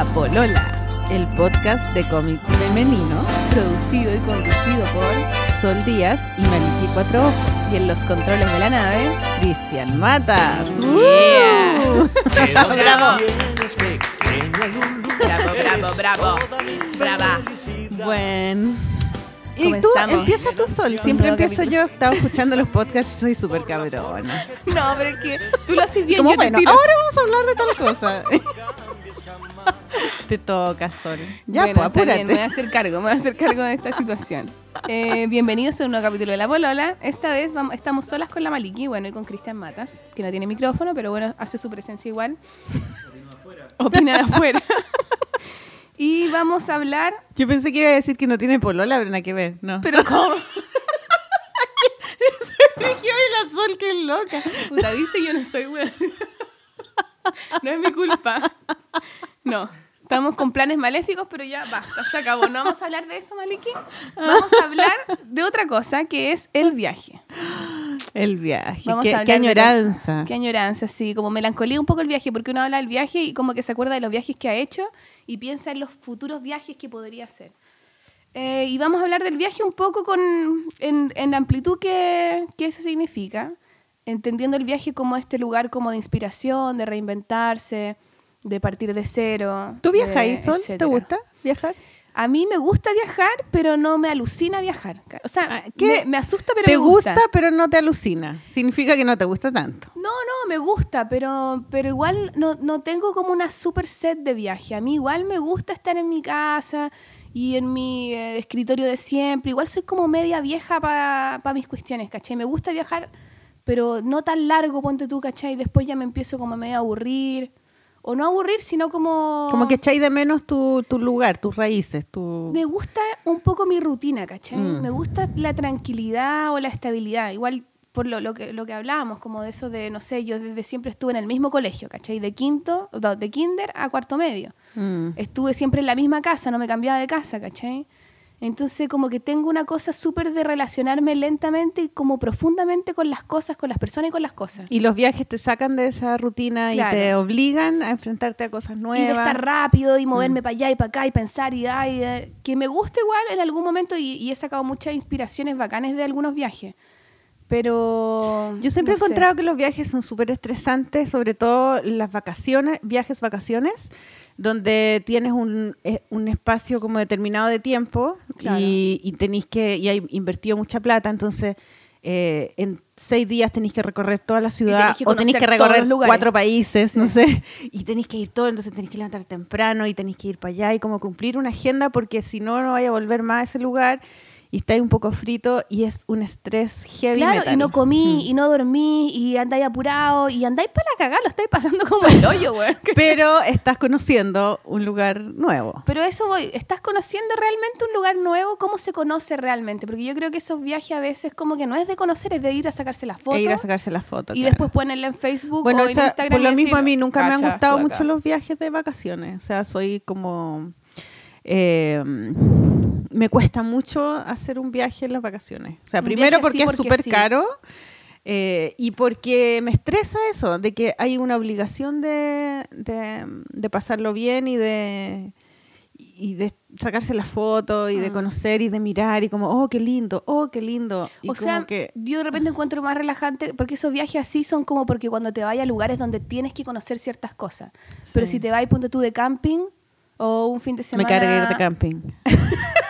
La Polola, el podcast de cómic femenino producido y conducido por Sol Díaz y Maliki Cuatro Ojos. Y en los controles de la nave, Cristian Matas. Yeah. ¡Uh! bravo. Bravo, bravo, bravo. Brava. Bueno. Y tú, Comenzamos. empieza tú sol. Siempre empiezo yo. Estaba escuchando los podcasts y soy súper cabrona. No, pero es que tú lo haces bien. Como yo bueno, te tiro. ahora vamos a hablar de tal cosa. Te toca, Sol. Ya, Bueno, pues está bien, me voy a apúrate. hacer cargo, me voy a hacer cargo de esta situación. Eh, bienvenidos a un nuevo capítulo de La Polola. Esta vez vamos, estamos solas con la Maliki, bueno, y con Cristian Matas, que no tiene micrófono, pero bueno, hace su presencia igual. Opina de afuera. y vamos a hablar, Yo pensé que iba a decir que no tiene polola, pero nada que ver. No. pero ¿cómo? Me quedó la Sol, que es loca. Puta, viste, yo no soy weón. No es mi culpa. No. Estamos con planes maléficos, pero ya basta, se acabó. No vamos a hablar de eso, Maliki. Vamos a hablar de otra cosa, que es el viaje. El viaje. Vamos qué, a qué hablar de añoranza. Qué añoranza, sí, como melancolía un poco el viaje, porque uno habla del viaje y como que se acuerda de los viajes que ha hecho y piensa en los futuros viajes que podría hacer. Eh, y vamos a hablar del viaje un poco con, en, en la amplitud que, que eso significa, entendiendo el viaje como este lugar como de inspiración, de reinventarse, de partir de cero. ¿Tú viajas, Sol? ¿Te etcétera. gusta viajar? A mí me gusta viajar, pero no me alucina viajar. O sea, Ah, ¿qué? me, me asusta, pero te me gusta. gusta, pero no te alucina. Significa que no te gusta tanto. No, no, me gusta, pero, pero igual no, no tengo como una super set de viaje. A mí igual me gusta estar en mi casa y en mi eh, escritorio de siempre. Igual soy como media vieja para mis cuestiones, ¿cachai? Me gusta viajar, pero no tan largo, ponte tú, ¿cachai? Después ya me empiezo como medio a aburrir. O no aburrir, sino como... Como que echáis de menos tu, tu lugar, tus raíces, tu... Me gusta un poco mi rutina, ¿cachai? Mm. Me gusta la tranquilidad o la estabilidad. Igual por lo, lo que, lo que hablábamos, como de eso de, no sé, yo desde siempre estuve en el mismo colegio, ¿cachai? De quinto, no, de kinder a cuarto medio. Mm. Estuve siempre en la misma casa, no me cambiaba de casa, ¿cachai? Entonces como que tengo una cosa súper de relacionarme lentamente y como profundamente con las cosas, con las personas y con las cosas. Y los viajes te sacan de esa rutina Claro. y te obligan a enfrentarte a cosas Y de nuevas. estar rápido y moverme Mm. para allá y para acá y pensar y ay, eh, que me gusta igual en algún momento y, y he sacado muchas inspiraciones bacanes de algunos viajes. Pero Yo siempre no he sé. encontrado que los viajes son súper estresantes, sobre todo las vacaciones, viajes, vacaciones, donde tienes un, eh, un espacio como determinado de tiempo Claro. y, y tenéis que, y hay invertido mucha plata, entonces eh, en seis días tenéis que recorrer toda la ciudad tenés o tenéis que recorrer cuatro países, no sé, y tenéis que ir todo, entonces tenéis que levantar temprano y tenéis que ir para allá y como cumplir una agenda porque si no, no vaya a volver más a ese lugar y estáis un poco frito y es un estrés heavy Claro, metal. y no comí, Mm. y no dormí, y andáis apurado, y andáis para la cagada, lo estáis pasando como el hoyo, güey. pero estás conociendo un lugar nuevo. Pero eso voy, ¿estás conociendo realmente un lugar nuevo? ¿Cómo se conoce realmente? Porque yo creo que esos viajes a veces como que no es de conocer, es de ir a sacarse las fotos E ir a sacarse las fotos. y claro. después ponerla en Facebook bueno, o en Instagram. por lo mismo a mí nunca me han "Cacha, gustado estuve acá". mucho los viajes de vacaciones. O sea, soy como... eh, me cuesta mucho hacer un viaje en las vacaciones. O sea, Un primero porque es súper sí. caro eh, y porque me estresa eso, de que hay una obligación de, de, de pasarlo bien y de y de sacarse las fotos y de Mm. conocer y de mirar y como, oh, qué lindo, oh, qué lindo. Y O sea, que yo de repente encuentro más relajante porque esos viajes así son como porque cuando te vayas a lugares donde tienes que conocer ciertas cosas. Pero si te vas ponte tú de camping o un fin de me semana... carga ir de camping.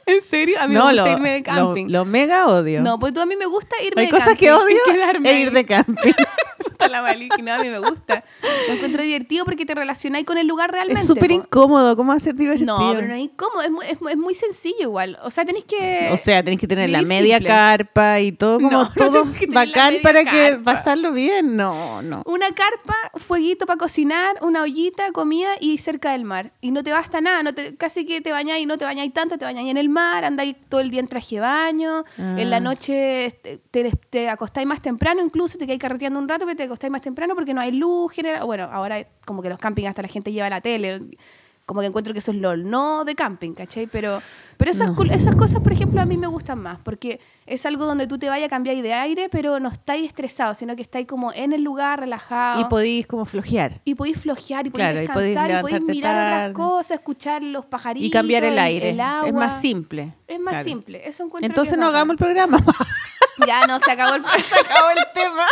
¿En serio? A mí no, me gusta lo, irme de lo- camping. Lo, mega odio. No, pues tú a mí me gusta irme Hay de cosas camping que odio y quedarme e ir de camping. Puta la Maliki, no, a mí me gusta. Lo encuentro divertido porque te relacionáis con el lugar realmente. es súper incómodo. ¿Cómo hacer divertido? No, pero no es incómodo, es muy, es, es muy sencillo igual. O sea, tenéis que... O sea, tenés que tener la media simple. carpa y todo como No, no todo tenés que la bacán para que carpa. pasarlo bien. No, no. Una carpa, fueguito para cocinar, una ollita, comida y cerca del mar. Y no te basta nada, no te, casi que te bañáis, no te bañáis tanto, te bañáis en el mar, andáis todo el día en traje de baño, en la Ah. noche te, te, te acostáis más temprano, incluso te quedáis carreteando un rato, pero te acostáis más temprano porque no hay luz general. Bueno, ahora como que los campings hasta la gente lleva la tele, Como que encuentro que eso es lo no de camping, ¿cachai? Pero, pero esas, cul- esas cosas, por ejemplo, a mí me gustan más, porque es algo donde tú te vayas a cambiar de aire, pero no estáis estresado, sino que estáis como en el lugar, relajado. Y podéis como flojear. y podéis flojear, y podéis Claro, y podéis descansar, y podéis, mirar tarde. otras cosas, escuchar los pajaritos. Y cambiar el aire. el agua. Es más simple. Es más Claro. simple. Eso encuentro Entonces que no bacán. hagamos el programa. Ya no, se acabó el Se acabó el tema.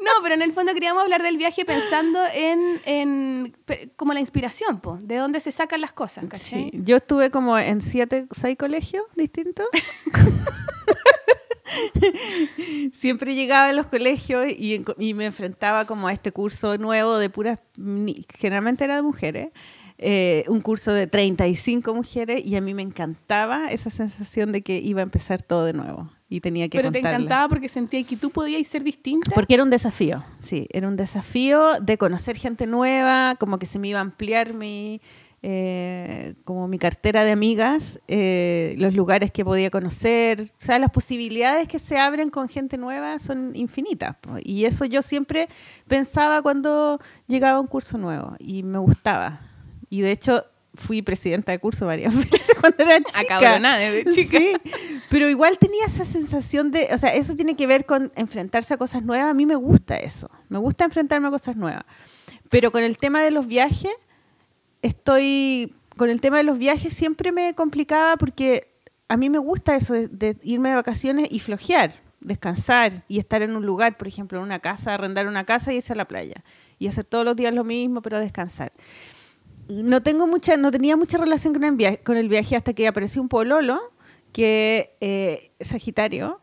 No, pero en el fondo queríamos hablar del viaje pensando en, en como la inspiración, po, de dónde se sacan las cosas, ¿cachai? Sí, yo estuve como en siete, seis colegios distintos. Siempre llegaba a los colegios y, me enfrentaba como a este curso nuevo de puras, generalmente era de mujeres, eh, un curso de 35 mujeres y a mí me encantaba esa sensación de que iba a empezar todo de nuevo y tenía que Pero te encantaba porque sentía que tú podías ser distinta. Porque era un desafío, sí, era un desafío de conocer gente nueva, como que se me iba a ampliar mi, eh, como mi cartera de amigas, eh, los lugares que podía conocer, o sea, las posibilidades que se abren con gente nueva son infinitas. Y eso yo siempre pensaba cuando llegaba a un curso nuevo y me gustaba. Y de hecho fui presidenta de curso varias veces cuando era chica. De chica. Sí, pero igual tenía esa sensación de, o sea, eso tiene que ver con enfrentarse a cosas nuevas. A mí me gusta eso, me gusta enfrentarme a cosas nuevas. Pero con el tema de los viajes, estoy, con el tema de los viajes siempre me complicaba porque a mí me gusta eso de, de irme de vacaciones y flojear, descansar y estar en un lugar, por ejemplo, en una casa, arrendar una casa y irse a la playa y hacer todos los días lo mismo, pero descansar no tengo mucha, no tenía mucha relación con el viaje, con el viaje hasta que apareció un pololo que eh, es Sagitario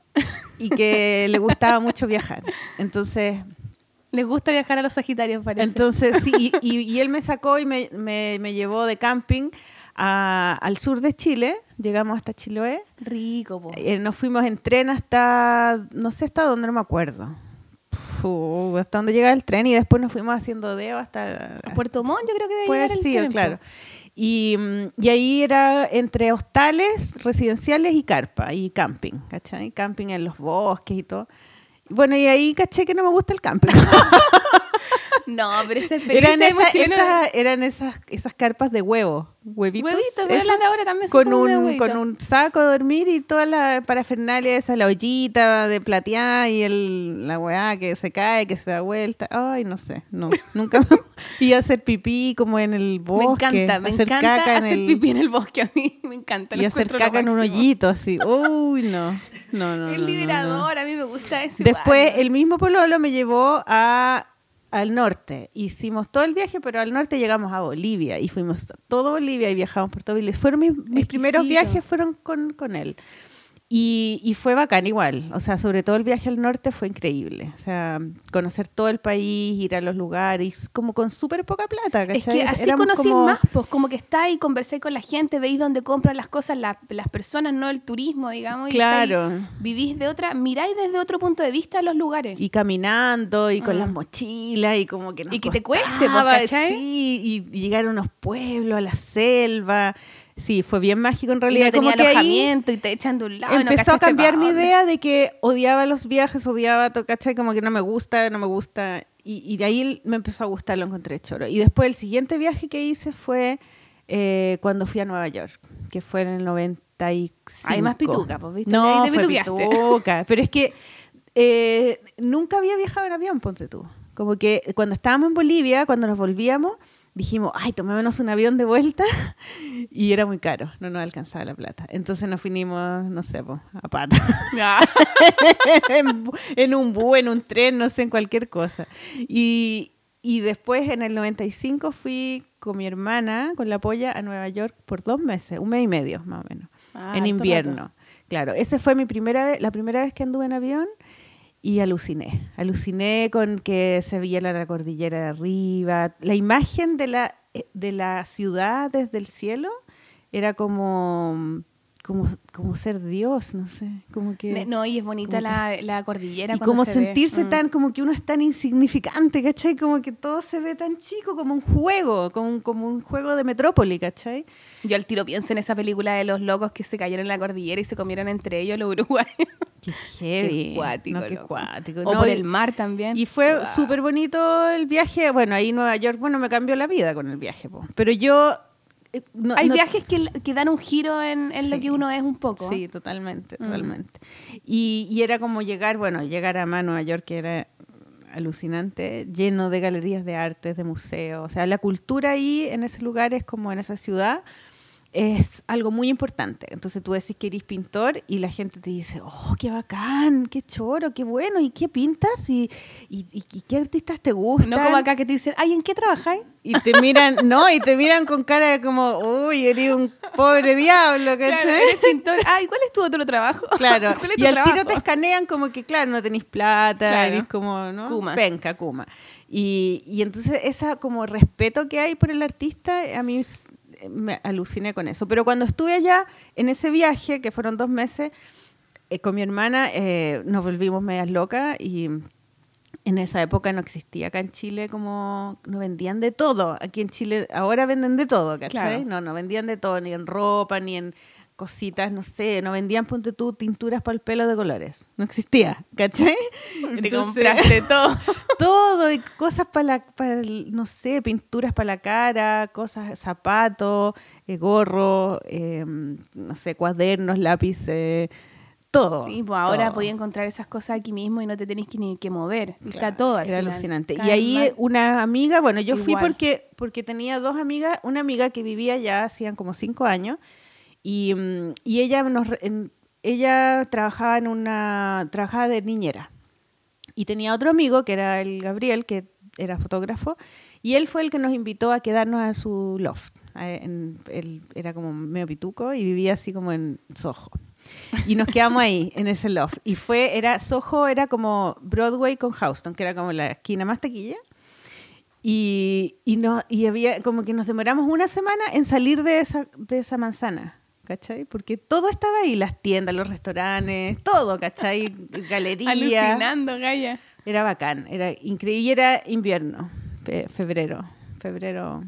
y que le gustaba mucho viajar. Entonces, Les gusta viajar a los Sagitarios, parece. entonces sí, y, y- y él me sacó y me, me- me llevó de camping a- al sur de Chile. Llegamos hasta Chiloé. Rico, po. Eh, nos fuimos en tren hasta, no sé hasta dónde, no me acuerdo. Hasta donde llega el tren y después nos fuimos haciendo dedo hasta, A Puerto Montt yo creo que debe Puede llegar el tren, claro. Y, mm, y ahí era entre hostales, residenciales y carpa y camping, ¿cachai? Camping en los bosques y todo. Bueno, y ahí caché que no me gusta el camping. No, pero esa experiencia eran esa- eran esas, esas carpas de huevo, huevitos. Huevitos, pero esas, las de ahora también son con un, con un saco de dormir y toda la parafernalia esa, la ollita de plateada y el, la weá que se cae, que se da vuelta. Ay, no sé, no, nunca me... Y hacer pipí como en el Me bosque. encanta, me hacer encanta caca en hacer el, pipí en el bosque a mí, me encanta. y hacer caca en un hoyito así. Uy, no. No, no, Es no, no, no. liberador, a mí me gusta eso. Después, igual. el mismo Pololo me llevó a, al norte. Hicimos todo el viaje, pero al norte llegamos a Bolivia y fuimos a todo Bolivia y viajamos por todo Bolivia. Fueron mis, mis primeros viajes fueron con, con él. Y, y fue bacán igual. O sea, sobre todo el viaje al norte fue increíble. O sea, conocer todo el país, ir a los lugares, como con súper poca plata, Es ¿cachai? que así Éramos conocís como- más, pues como que estáis, conversáis con la gente, veis dónde compran las cosas la- las personas, no el turismo, digamos. y Claro. vivís de otra, miráis desde otro punto de vista los lugares. Y caminando y con Mm. las mochilas y como que nos Y que te cueste, pues, ¿cachai? Sí, y llegar a unos pueblos, a la selva. Sí, fue bien mágico en Y realidad. no tenía como que ahí y te echan de un lado. y no empezó a cachaste cambiar mi idea de que odiaba los viajes, odiaba, to- ¿cachai? Como que no me gusta, no me gusta. Y, y de ahí me empezó a gustar, lo encontré choro. Y después el siguiente viaje que hice fue eh, cuando fui a Nueva York, que fue en el 95. Hay más pituca, pues, ¿viste? No, fue pituca. Pero es que eh, nunca había viajado en avión, ponte tú. Como que cuando estábamos en Bolivia, cuando nos volvíamos, dijimos, ay, tomémonos un avión de vuelta. Y era muy caro, no nos alcanzaba la plata. Entonces nos vinimos, no sé, po, a pata. Ah, en, en un bus, en un tren, no sé, en cualquier cosa. Y, y después, en el 95, fui con mi hermana, con la polla, a Nueva York por dos meses, un mes y medio, más o menos Ah, en invierno. rato. Claro, esa fue mi primera vez, la primera vez que anduve en avión y aluciné. Aluciné con que se veía la, cordillera de arriba. La imagen de la, eh, de la ciudad desde el cielo era como, como, como ser Dios, no sé. Como que, No, y es bonita la, la cordillera. y como se sentirse Mm. tan, como que uno es tan insignificante, ¿cachai? Como que todo se ve tan chico, como un juego, como un, como un juego de metrópoli, ¿cachai? Yo al tiro pienso en esa película de los locos que se cayeron en la cordillera y se comieron entre ellos los uruguayos. Qué heavy. Qué cuático, No, qué cuático. O No, por y- el mar también. Y fue Wow. súper bonito el viaje. Bueno, ahí Nueva York, bueno, me cambió la vida con el viaje. po. Pero yo no- Hay no- viajes que, que dan un giro en, en lo que uno es un poco. Sí, totalmente, Mm. totalmente. Y, y era como llegar, bueno, llegar a Ma- Nueva York, que era alucinante, lleno de galerías de artes, de museos. O sea, la cultura ahí, en ese lugar, es como en esa ciudad, es algo muy importante. Entonces tú decís que eres pintor y la gente te dice, oh, qué bacán, qué choro, qué bueno, ¿y qué pintas? ¿Y, y, qué artistas te gustan? No como acá que te dicen, ay, ¿en qué trabajáis? Y te miran, no, y te miran con cara de como, uy, eres un pobre diablo, Claro, ¿cachai? eres pintor. Ay, ¿cuál es tu otro trabajo? Claro, ¿Cuál es y al tiro te escanean como que, claro, no tenéis plata, Claro. eres como, ¿no? Kuma. Penca, kuma. Y, y entonces esa como respeto que hay por el artista, a mí me aluciné con eso. Pero cuando estuve allá, en ese viaje, que fueron dos meses, eh, con mi hermana, eh, nos volvimos medias locas y en esa época no existía acá en Chile como no vendían de todo. Aquí en Chile ahora venden de todo, ¿cachai? Claro. No, no vendían de todo, ni en ropa, ni en cositas, no sé, no vendían, ponte tú, tinturas para el pelo de colores. No existía, ¿cachai? Te compraste todo. todo y cosas para la, para el- no sé, pinturas para la cara, cosas, zapatos, eh, gorro, eh, no sé, cuadernos, lápices, todo. Sí, pues ahora todo. podía encontrar esas cosas aquí mismo y no te tenés que ni que mover. Está todo al Era final. alucinante. Cada Y ahí más. una amiga, bueno, yo fui porque, porque tenía dos amigas, una amiga que vivía ya hacían como cinco años, y, mm, y ella nos en- ella trabajaba en una, trabajaba de niñera. Y tenía otro amigo que era el Gabriel, que era fotógrafo, y él fue el que nos invitó a quedarnos a su loft. en- él era como medio pituco y vivía así como en Soho. Y nos quedamos ahí, en ese loft. Y fue, era, Soho era como Broadway con Houston, que era como la esquina más taquilla. Y, y, no, y había como que nos demoramos una semana en salir de esa, de esa manzana, ¿cachai? Porque todo estaba ahí, las tiendas, los restaurantes, todo, ¿cachai? Galerías. Alucinando, Gaya. Era bacán, era increíble. Y era invierno, fe- febrero, febrero.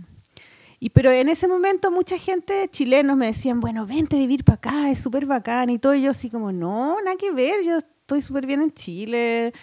Y pero en ese momento mucha gente, chilenos, me decían, bueno, vente a vivir para acá, es súper bacán. Y todo, y yo así como, no, nada que ver, yo estoy súper bien en Chile,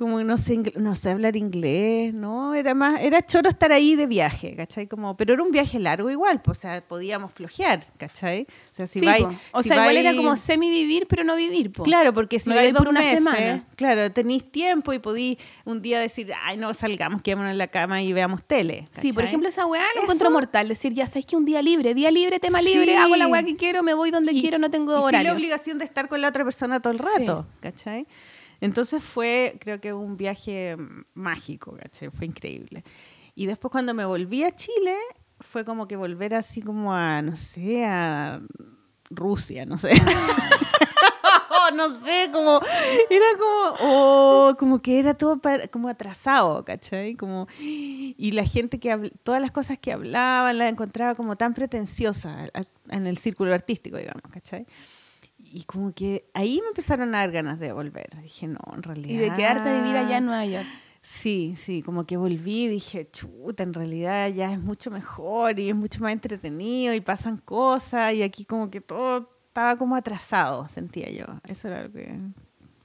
como no sé, no sé hablar inglés, ¿no? Era más, era choro estar ahí de viaje, ¿cachai? Como, pero era un viaje largo igual, pues, o sea, podíamos flojear, ¿cachai? O sea, si Sí. O si sea, igual era como semi-vivir, pero no vivir, po. Claro, porque si No vais por una meses, semana. claro, tenéis tiempo y podí un día decir, ay, no salgamos, quedémonos en la cama y veamos tele. Sí, por ejemplo, esa weá lo encuentro mortal. Decir, ya sabes que un día libre, día libre, tema Sí. libre, hago la weá que quiero, me voy donde Y- quiero, no tengo y horario. la obligación de estar con la otra persona todo el Sí. rato, ¿cachai? Entonces fue, creo que un viaje mágico, ¿cachai? Fue increíble. Y después cuando me volví a Chile, fue como que volver así como a, no sé, a Rusia, no sé. no sé, como, era como, oh, como que era todo pa- como atrasado, ¿cachai? Como, y la gente que, habl- todas las cosas que hablaban, las encontraba como tan pretenciosas al- en el círculo artístico, digamos, ¿cachai? Y como que ahí me empezaron a dar ganas de volver. Dije, no, en realidad. Y de quedarte a vivir allá en Nueva York. Sí, sí, como que volví dije, chuta, en realidad ya es mucho mejor y es mucho más entretenido y pasan cosas y aquí como que todo estaba como atrasado, sentía yo. Eso era lo que...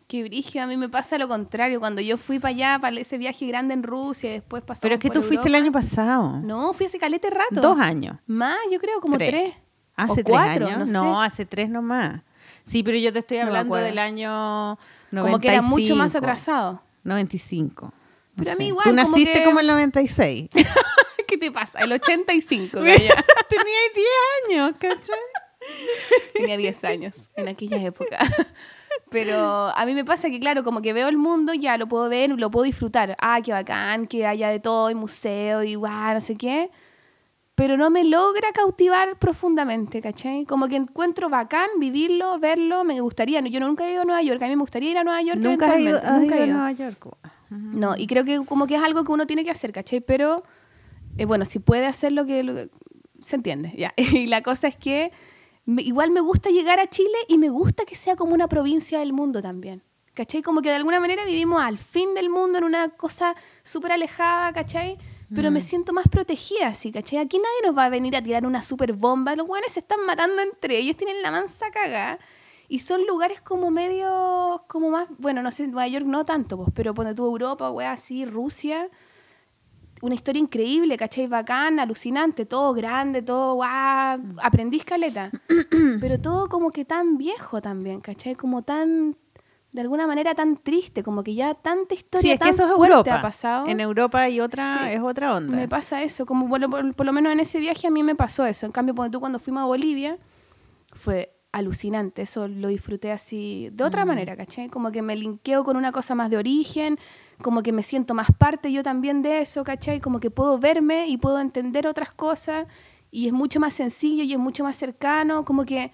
Qué brillo, a mí me pasa lo contrario. Cuando yo fui para allá, para ese viaje grande en Rusia, y después pasamos Pero es que por tú fuiste el año pasado. No, fui hace calete rato. Dos años. Más, yo creo, como Tres. tres. Hace o tres cuatro, años. no hace tres nomás. Sí, pero yo te estoy hablando del año 95. Como que era mucho más atrasado. 95. No Pero a mí igual, Tú como naciste que- como el 96. ¿Qué te pasa? El 85, Tenía Gaya. 10 años, ¿cachai? Tenía 10 años en aquella época. Pero a mí me pasa que, claro, como que veo el mundo, ya lo puedo ver, lo puedo disfrutar. Ah, qué bacán, que haya de todo, y museo, y guau, no sé qué. Pero no me logra cautivar profundamente, ¿cachai? Como que encuentro bacán vivirlo, verlo, me gustaría. Yo nunca he ido a Nueva York, a mí me gustaría ir a Nueva York Nunca has ido, nunca ido he a ido. Nueva York. No, y creo que como que es algo que uno tiene que hacer, ¿cachai? Pero, eh, bueno, si puede hacer lo que, lo que- Se entiende, ya. Y la cosa es que me- igual me gusta llegar a Chile y me gusta que sea como una provincia del mundo también. ¿Cachai? Como que de alguna manera vivimos al fin del mundo en una cosa súper alejada, ¿cachai? Pero me siento más protegida así, ¿cachai? Aquí nadie nos va a venir a tirar una super bomba. Los buenos se están matando entre ellos, tienen la mansa cagada. Y son lugares como medio, como más, bueno, no sé, Nueva York no tanto, pues, pero pone tú Europa, wea, así, Rusia. una historia increíble, ¿cachai? Bacán, alucinante, todo grande, todo guau, aprendí caleta. Pero todo como que tan viejo también, ¿cachai? Como tan, de alguna manera tan triste, como que ya tanta historia Sí, es que eso es fuerte Europa. ha pasado. En Europa hay otra, Sí. es otra onda. Me pasa eso, como por, por- por lo menos en ese viaje a mí me pasó eso. En cambio, cuando tú cuando fuimos a Bolivia, fue alucinante, eso lo disfruté así de otra manera, ¿cachai? Como que me linkeo con una cosa más de origen, como que me siento más parte yo también de eso, ¿cachai? Como que puedo verme y puedo entender otras cosas y es mucho más sencillo y es mucho más cercano, como que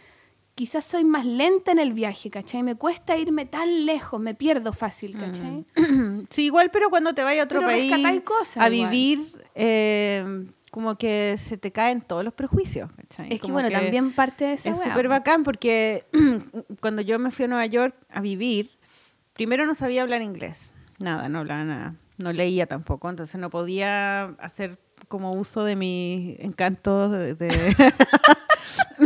quizás soy más lenta en el viaje, ¿cachai? Me cuesta irme tan lejos, me pierdo fácil, ¿cachai? Sí, igual, pero cuando te vayas a otro Pero país cosas a igual. vivir, eh, como que se te caen todos los prejuicios. ¿cachai? Es que Como bueno, también parte de esa Es súper bacán porque cuando yo me fui a Nueva York a vivir, primero no sabía hablar inglés. Nada, no hablaba nada. No leía tampoco, entonces no podía hacer como uso de mis encantos de, de,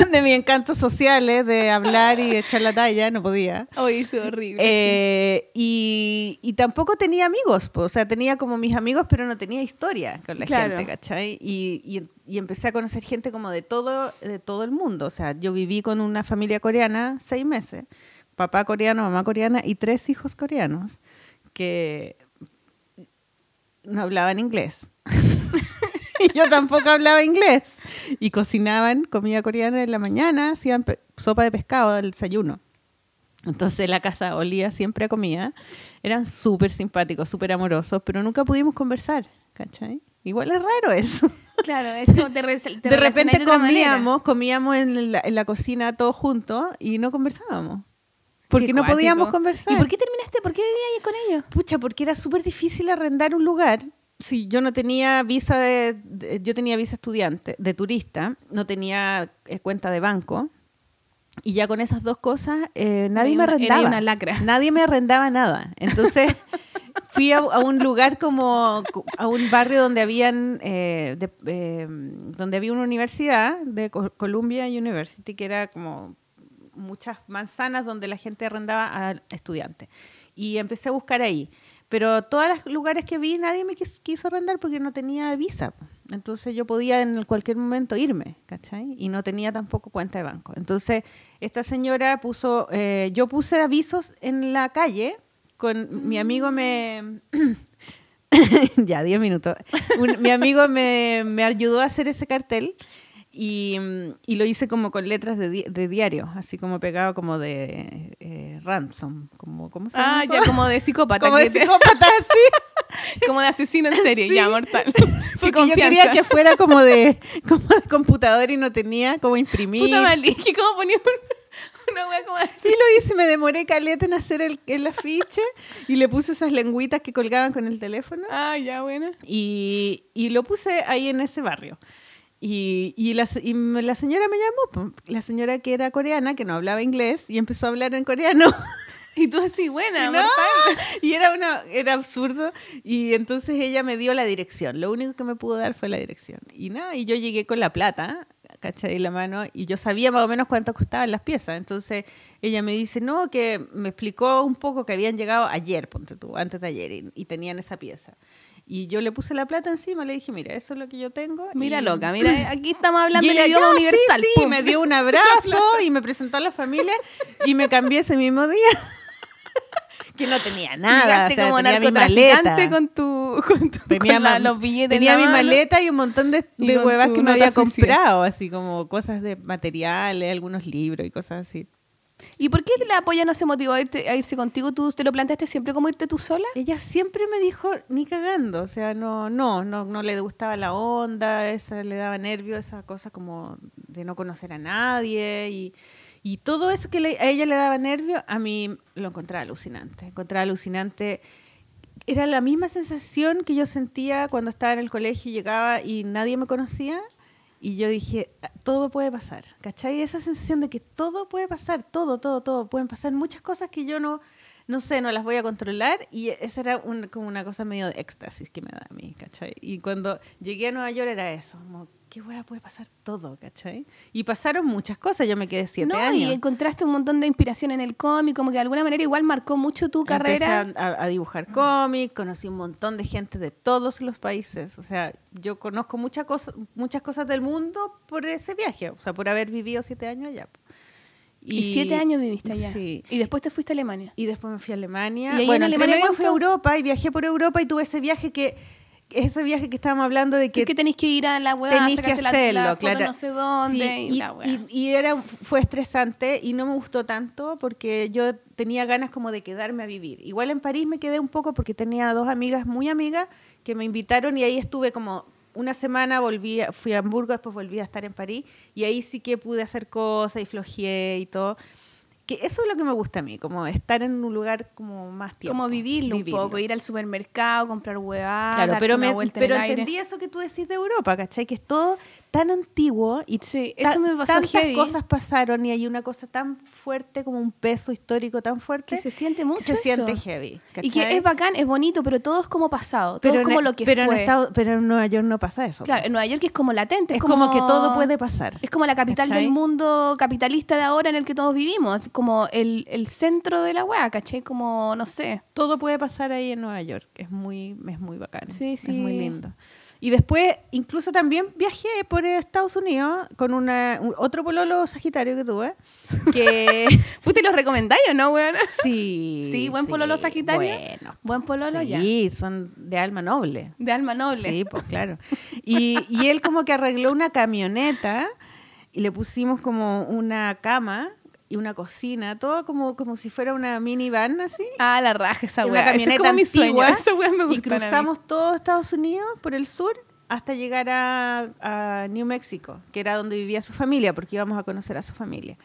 de mis encantos sociales, de hablar y echar la talla, no podía. Hoy es horrible. Eh, y, y tampoco tenía amigos, po, o sea, tenía como mis amigos, pero no tenía historia con la Claro. gente, ¿cachai? Y, y- y empecé a conocer gente como de todo, de todo el mundo. O sea, yo viví con una familia coreana seis meses, papá coreano, mamá coreana y tres hijos coreanos que no hablaban inglés. y yo tampoco hablaba inglés. Y cocinaban comida coreana en la mañana, hacían sopa de pescado al desayuno. Entonces la casa olía siempre a comida. Eran súper simpáticos, súper amorosos, pero nunca pudimos conversar, ¿cachai? Igual es raro eso. Claro, es como te, te de repente comíamos, comíamos en la, en la cocina todos juntos y no conversábamos. Porque no podíamos conversar. ¿Y por qué terminaste? ¿Por qué vivías con ellos? Pucha, porque era súper difícil arrendar un lugar. Si yo no tenía visa de, de- yo tenía visa estudiante, de turista, no tenía eh, cuenta de banco. Y ya con esas dos cosas, eh, nadie Era me arrendaba. una lacra. Nadie me arrendaba nada. Entonces fui a, a un lugar como, a un barrio donde habían, eh, de- eh, donde había una universidad de Co- Columbia University, que era como muchas manzanas donde la gente arrendaba a estudiantes. Y empecé a buscar ahí. Pero todos los lugares que vi, nadie me quis- quiso arrendar porque no tenía visa. Entonces yo podía en cualquier momento irme, ¿cachai? Y no tenía tampoco cuenta de banco. Entonces esta señora puso, eh, yo puse avisos en la calle, con mi amigo me... ya, 10 minutos. Un- mi amigo me, me ayudó a hacer ese cartel y, mm, y lo hice como con letras de, di- de diario, así como pegado como de eh, ransom, como, ¿cómo se llama Ah, eso? ya como de psicópata. como de psicópata, así. como de asesino en serie, Sí. ya, mortal. Porque yo quería que fuera como de, como de computador y no tenía como imprimir. Puta que como ponía un- una wea como así. Sí, lo hice, me demoré caleta en hacer el, el afiche y le puse esas lengüitas que colgaban con el teléfono Ah, ya, buena. y, y lo puse ahí en ese barrio. Y, y, la, y la señora me llamó, po, la señora que era coreana, que no hablaba inglés, y empezó a hablar en coreano. Y tú así, buena, No, mortal. y era, una, era absurdo. Y entonces ella me dio la dirección. Lo único que me pudo dar fue la dirección. Y nada, y yo llegué con la plata, ¿cachai? La mano, y yo sabía más o menos cuánto costaban las piezas. Entonces ella me dice, no, que me explicó un poco que habían llegado ayer, ponte tú, antes de ayer, y, y tenían esa pieza. Y yo le puse la plata encima, le dije, mira, eso es lo que yo tengo. Mira, y- loca, mira, aquí estamos hablando del idioma "Ya, universal. Sí, pum. me dio un abrazo y me presentó a la familia y me cambié ese mismo día. que no tenía nada, o Llegaste sea, como tenía mi maleta. con tu, con tu Tenía, con la- ma- los billetes tenía en mi maleta y un montón de, de huevas que me nota había suicida. comprado, así como cosas de materiales, algunos libros y cosas así. ¿Y por qué la apoya no se motivó a, irte- a irse contigo? ¿Tú te lo planteaste siempre como irte tú sola? Ella siempre me dijo, ni cagando, o sea, no, no, no, no le gustaba la onda, esa le daba nervio, esa cosa como de no conocer a nadie y, y todo eso que le- a ella le daba nervio, a mí lo encontraba alucinante, encontraba alucinante. Era la misma sensación que yo sentía cuando estaba en el colegio y llegaba y nadie me conocía. Y yo dije, "Ah, todo puede pasar, ¿cachai? Esa sensación de que todo puede pasar, todo, todo, todo. Pueden pasar muchas cosas que yo no, no sé, no las voy a controlar. Y esa era como una cosa medio de éxtasis que me da a mí, ¿cachai? Y cuando llegué a Nueva York era eso, como, qué wea puede pasar todo, ¿cachai? Y pasaron muchas cosas, yo me quedé siete no, años. y encontraste un montón de inspiración en el cómic, como que de alguna manera igual marcó mucho tu carrera. Empecé a, a dibujar cómics, conocí un montón de gente de todos los países. O sea, yo conozco muchas cosas, muchas cosas del mundo por ese viaje, o sea, por haber vivido siete años allá. Y, siete años viviste allá. Sí. Y después te fuiste a Alemania. Y después me fui a Alemania. ¿Y bueno, en Alemania fui a? Europa y viajé por Europa y tuve ese viaje que ese viaje que estábamos hablando de Que, que que tenéis que ir a la web, tenéis que sacarte la- hacerlo, la, foto claro. no sé dónde. Sí, y, y, la y- y era, fue estresante y no me gustó tanto porque yo tenía ganas como de quedarme a vivir. Igual en París me quedé un poco porque tenía dos amigas muy amigas que me invitaron y ahí estuve como una semana, volví, fui a Hamburgo, después volví a estar en París y ahí sí que pude hacer cosas y flojeé y todo. Que eso es lo que me gusta a mí, como estar en un lugar como más tiempo. como vivirlo, un poco, ir al supermercado, comprar hueá, Claro, pero, me, vuelta pero en el aire. entendí eso que tú decís de Europa, ¿cachai? Que es todo tan antiguo y Sí, ta- eso me pasó tantas heavy. cosas pasaron y hay una cosa tan fuerte como un peso histórico tan fuerte que se siente mucho que se eso. siente heavy. Y que es bacán, es bonito, pero todo es como pasado, todo pero es en- como lo que pero fue. En pero en Nueva York no pasa eso. Claro, en Nueva York es como latente, es como, que todo puede pasar. Es como la capital ¿Cachai? del mundo capitalista de ahora en el que todos vivimos, es como el, el centro de la weá, ¿cachai? Como, no sé. Todo puede pasar ahí en Nueva York. Es muy, es muy bacán. Sí, Es sí. muy lindo. Y después, incluso también viajé por Estados Unidos con una, un- otro pololo sagitario que tuve. Que ¿Puta, los recomendáis o no, weón? sí. Sí, buen pololo sagitario. Bueno. Buen pololo ya. Sí, son de alma noble. De alma noble. Sí, pues claro. Y, y él como que arregló una camioneta y le pusimos como una cama y una cocina, todo como, como si fuera una minivan así. Ah, la raja esa Una weá. Ese es camioneta como mi sueño. antigua. Esa me y gusta. cruzamos todo Estados Unidos por el sur hasta llegar a, a New Mexico, que era donde vivía su familia, porque íbamos a conocer a su familia.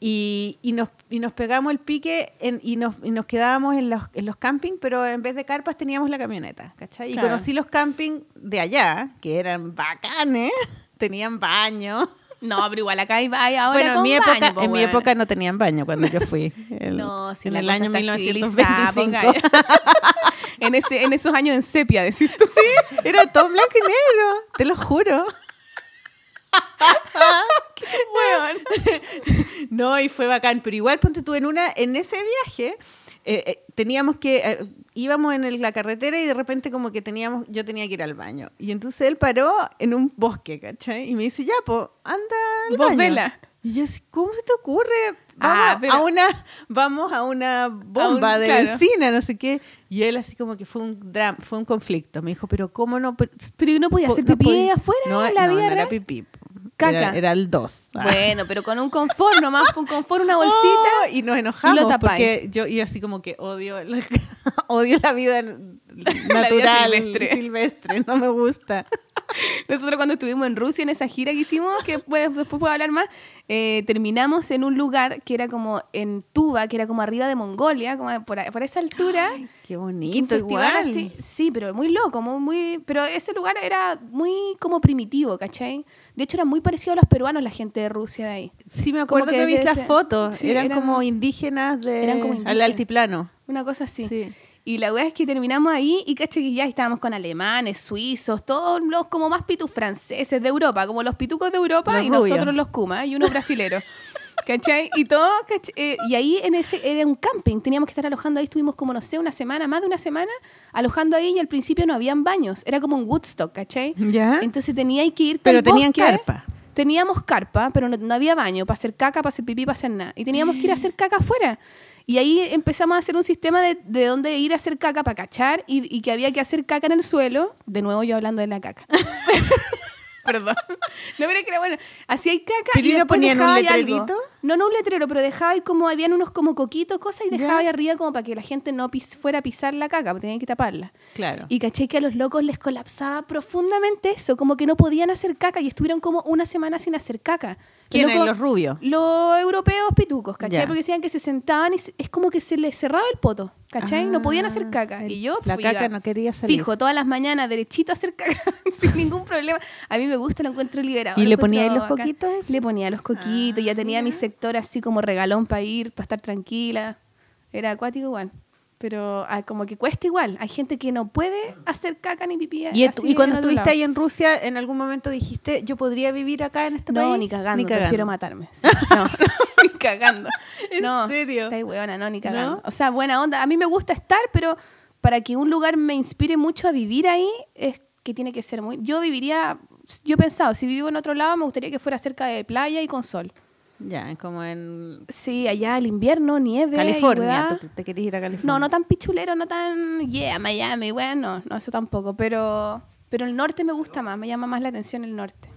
Y, y nos, y nos pegamos el pique en- y, nos, y nos quedábamos en los, en los camping, pero en vez de carpas teníamos la camioneta, ¿cachai? Y Claro. conocí los camping de allá, que eran bacanes, tenían baño. No, pero igual acá hay, hay ahora bueno, en con mi, época, baño, po, en mi época no tenían baño cuando yo fui. el- No, si en la el cosa año está 1925. civilizada, ponga. en, ese, en esos años en sepia, decís tú. Era todo blanco y negro, te lo juro. No, y fue bacán, pero igual ponte tú en una, en ese viaje, eh, eh, teníamos que, eh, íbamos en el- la carretera y de repente como que teníamos, yo tenía que ir al baño. Y entonces él paró en un bosque, ¿cachai? Y me dice, ya, pues, anda al Vos baño. vela. Y yo así, ¿cómo se te ocurre? Vamos, Ah, a- pero- a una, vamos a una bomba de claro. benzina, no sé qué. Y él así como que fue un drama, fue un conflicto. Me dijo, pero ¿cómo no? Pero- Pero no podía Po- hacer no pipí podía- afuera no, en la no, vida no real. era pipí. Caca. Era, era el 2. Bueno, pero con un confort nomás, con confort, una bolsita. Oh, y nos enojamos tapáis. porque yo y así como que odio la, odio la vida natural silvestre. silvestre. no me gusta. Nosotros cuando estuvimos en Rusia en esa gira que hicimos, que después, después puedo hablar más, eh, terminamos en un lugar que era como en Tuba, que era como arriba de Mongolia, como por, por esa altura. Ay, qué un bonito igual. así. Sí, pero muy loco, muy, muy, pero ese lugar era muy como primitivo, ¿cachai? De hecho era muy parecido a los peruanos la gente de Rusia de ahí. Sí, me Como acuerdo que que, vi las fotos. sí, eran, eran- como indígenas de eran como al altiplano. Una cosa así. Sí. Y la weá es que terminamos ahí y caché que ya estábamos con alemanes, suizos, todos los como más pitus franceses de Europa, como los pitucos de Europa Los y rubios. nosotros los Kuma y uno brasilero. ¿Cachai? Y todo, ¿cachai? Eh, y ahí en ese, era un camping, teníamos que estar alojando ahí, estuvimos como, no sé, una semana, más de una semana, alojando ahí y al principio no habían baños, era como un Woodstock, ¿cachai? ¿Ya? Entonces tenía que ir Pero tenían carpa. Teníamos carpa, pero no, no había baño para hacer caca, para hacer pipí, para hacer nada. Y teníamos que ir a hacer caca afuera. Y ahí empezamos a hacer un sistema de, de dónde ir a hacer caca para cachar y, y que había que hacer caca en el suelo. De nuevo yo hablando de la caca. Perdón. No, pero que era bueno. Hacía caca ¿Pero y y no después ponían un algo. letrerito? No, no un letrero, pero dejaba ahí como, habían unos como coquitos, cosas, y dejaba ahí arriba como para que la gente no pis- fuera a pisar la caca, porque tenían que taparla. Claro. Y caché que a los locos les colapsaba profundamente eso, como que no podían hacer caca y estuvieron como una semana sin hacer caca. ¿Quiénes? Loco- Los rubios. Los europeos pitucos, ¿cachai? Porque decían que se sentaban y se- es como que se les cerraba el poto, ¿cachai? no podían hacer Ah, caca. Y yo La fui caca a- no quería salir. Fijo, todas las mañanas, derechito a hacer caca, sin ningún problema. A mí me gusta, lo encuentro liberado. ¿Y le ponía ahí los coquitos? Le ponía los coquitos, ya Ah, tenía mi sector así como regalón para ir, para estar tranquila. Era acuático igual. Pero ah, como que cuesta igual. Hay gente que no puede hacer caca ni pipí. ¿Y, así y cuando estuviste lado. ahí en Rusia, en algún momento dijiste, yo podría vivir acá en este No, país? ni cagando, Ni cagando. prefiero matarme. Sí, No, ni cagando. ¿En no, serio? Está ahí huevona, no, ni cagando. ¿No? O sea, buena onda. A mí me gusta estar, pero para que un lugar me inspire mucho a vivir ahí, es que tiene que ser muy... Yo viviría... Yo he pensado, si vivo en otro lado, me gustaría que fuera cerca de playa y con sol. Ya, como en Sí, allá el invierno, nieve. California. weá. ¿Tú te querés ir a California? No, no tan pichulero, no tan, yeah, Miami, bueno, no, eso tampoco, pero, pero el norte me gusta más, me llama más la atención el norte.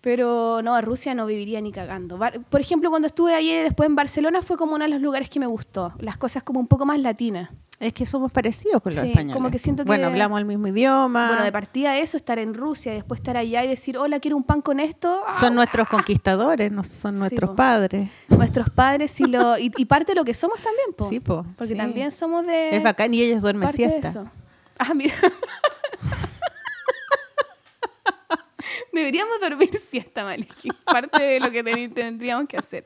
Pero no, a Rusia no viviría ni cagando. Por ejemplo, cuando estuve allí después en Barcelona fue como uno de los lugares que me gustó, las cosas como un poco más latinas. Es que somos parecidos con los Sí, españoles. como que siento Bueno, que- hablamos el mismo idioma. Bueno, de partida eso, estar en Rusia y después estar allá y decir, hola, quiero un pan con esto. ah, son nuestros conquistadores, no son nuestros padres. Nuestros padres y, lo, y, y parte de lo que somos también, po. Sí, po, Porque sí. también somos de... Es bacán y ellos duermen parte de siesta. eso. Ah, mira. Deberíamos dormir siesta, Maliki. Parte de lo que tendríamos que hacer.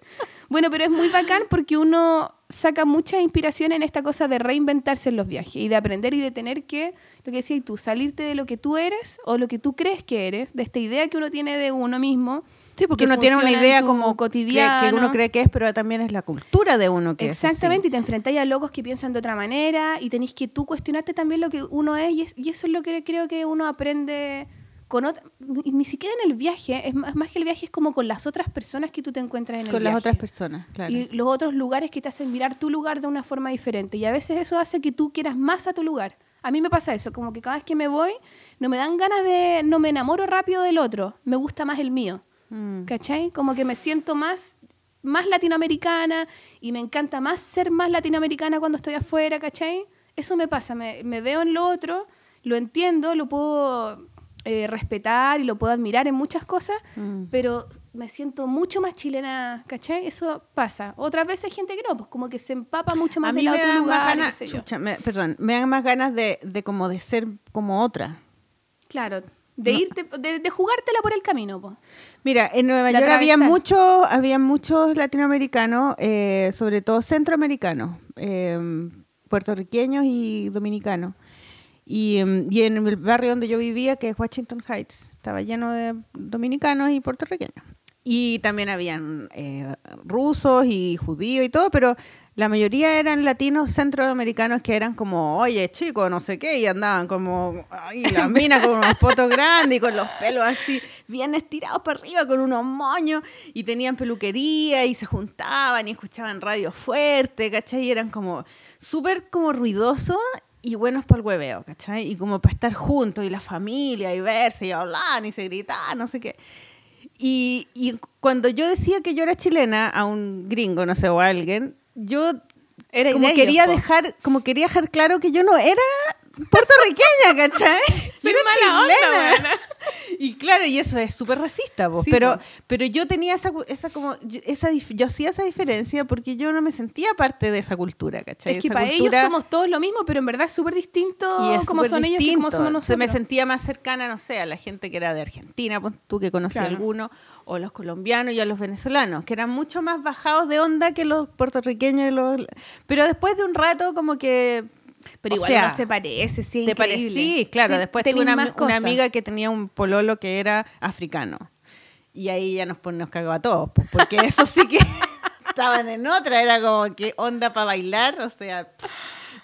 Bueno, pero es muy bacán porque uno saca mucha inspiración en esta cosa de reinventarse en los viajes y de aprender y de tener que, lo que decías tú, salirte de lo que tú eres o lo que tú crees que eres, de esta idea que uno tiene de uno mismo. Sí, porque que uno tiene una idea como que- cotidiano. que uno cree que es, pero también es la cultura de uno que es. Exactamente, y te enfrentáis a locos que piensan de otra manera y tenéis que tú cuestionarte también lo que uno es y, es- y eso es lo que creo que uno aprende con otra, ni siquiera en el viaje, es más, que el viaje es como con las otras personas que tú te encuentras en el con las viaje. otras personas, claro. Y los otros lugares que te hacen mirar tu lugar de una forma diferente. Y a veces eso hace que tú quieras más a tu lugar. A mí me pasa eso, como que cada vez que me voy, no me dan ganas de, no me enamoro rápido del otro, me gusta más el mío. Mm. ¿Cachai? Como que me siento más, más latinoamericana y me encanta más ser más latinoamericana cuando estoy afuera, ¿cachai? Eso me pasa, me, me veo en lo otro, lo entiendo, lo puedo eh, respetar y lo puedo admirar en muchas cosas, Mm. pero me siento mucho más chilena, ¿cachai? Eso pasa. Otras veces hay gente que no, pues como que se empapa mucho más a de mí la me otro lugar, más ganas, sé yo. chucha, me- perdón, me dan más ganas de, de como de ser como otra. Claro, de irte, de, de jugártela por el camino, pues. Mira, en Nueva De York había muchos, había muchos latinoamericanos, eh, sobre todo centroamericanos, eh, puertorriqueños y dominicanos. Y, em, y en el barrio donde yo vivía, que es Washington Heights, estaba lleno de dominicanos y puertorriqueños. Y también habían eh, rusos y judíos y todo, pero la mayoría eran latinos centroamericanos que eran como, oye, chico, no sé qué, y andaban como, ay, las minas con unos potos grandes y con los pelos así, bien estirados para arriba, con unos moños, y tenían peluquería y se juntaban y escuchaban radio fuerte, ¿cachai? Y eran como súper como ruidosos y buenos para el hueveo, ¿cachai? Y como para estar juntos y la familia y verse y hablar y se gritar, no sé qué. Y, y cuando yo decía que yo era chilena a un gringo, no sé, o a alguien, yo Era como ellos, quería dejar, como quería dejar claro que yo no era puertorriqueña, ¿cachai? Soy Era mala onda, chilena. buena. Y claro, y eso es súper racista, po. Sí, pero, pero yo tenía esa, esa como, esa, yo hacía esa diferencia porque yo no me sentía parte de esa cultura, ¿cachai? Es que Esa para cultura- ellos somos todos lo mismo, pero en verdad es súper distinto y es como son ellos que como distinto. somos nosotros. me sentía más cercana, no sé, a la gente que era de Argentina, pon tú que conocí Claro. algunos, o los colombianos y a los venezolanos, que eran mucho más bajados de onda que los puertorriqueños. y los... Pero después de un rato como que... Pero o igual sea, no se parece, sí, ¿Te increíble. parece? Sí, claro. Te- Después tuve una, amiga que tenía un pololo que era africano. Y ahí ya nos, nos cagó a todos, porque eso sí que estaban en otra. Era como que onda para bailar, o sea...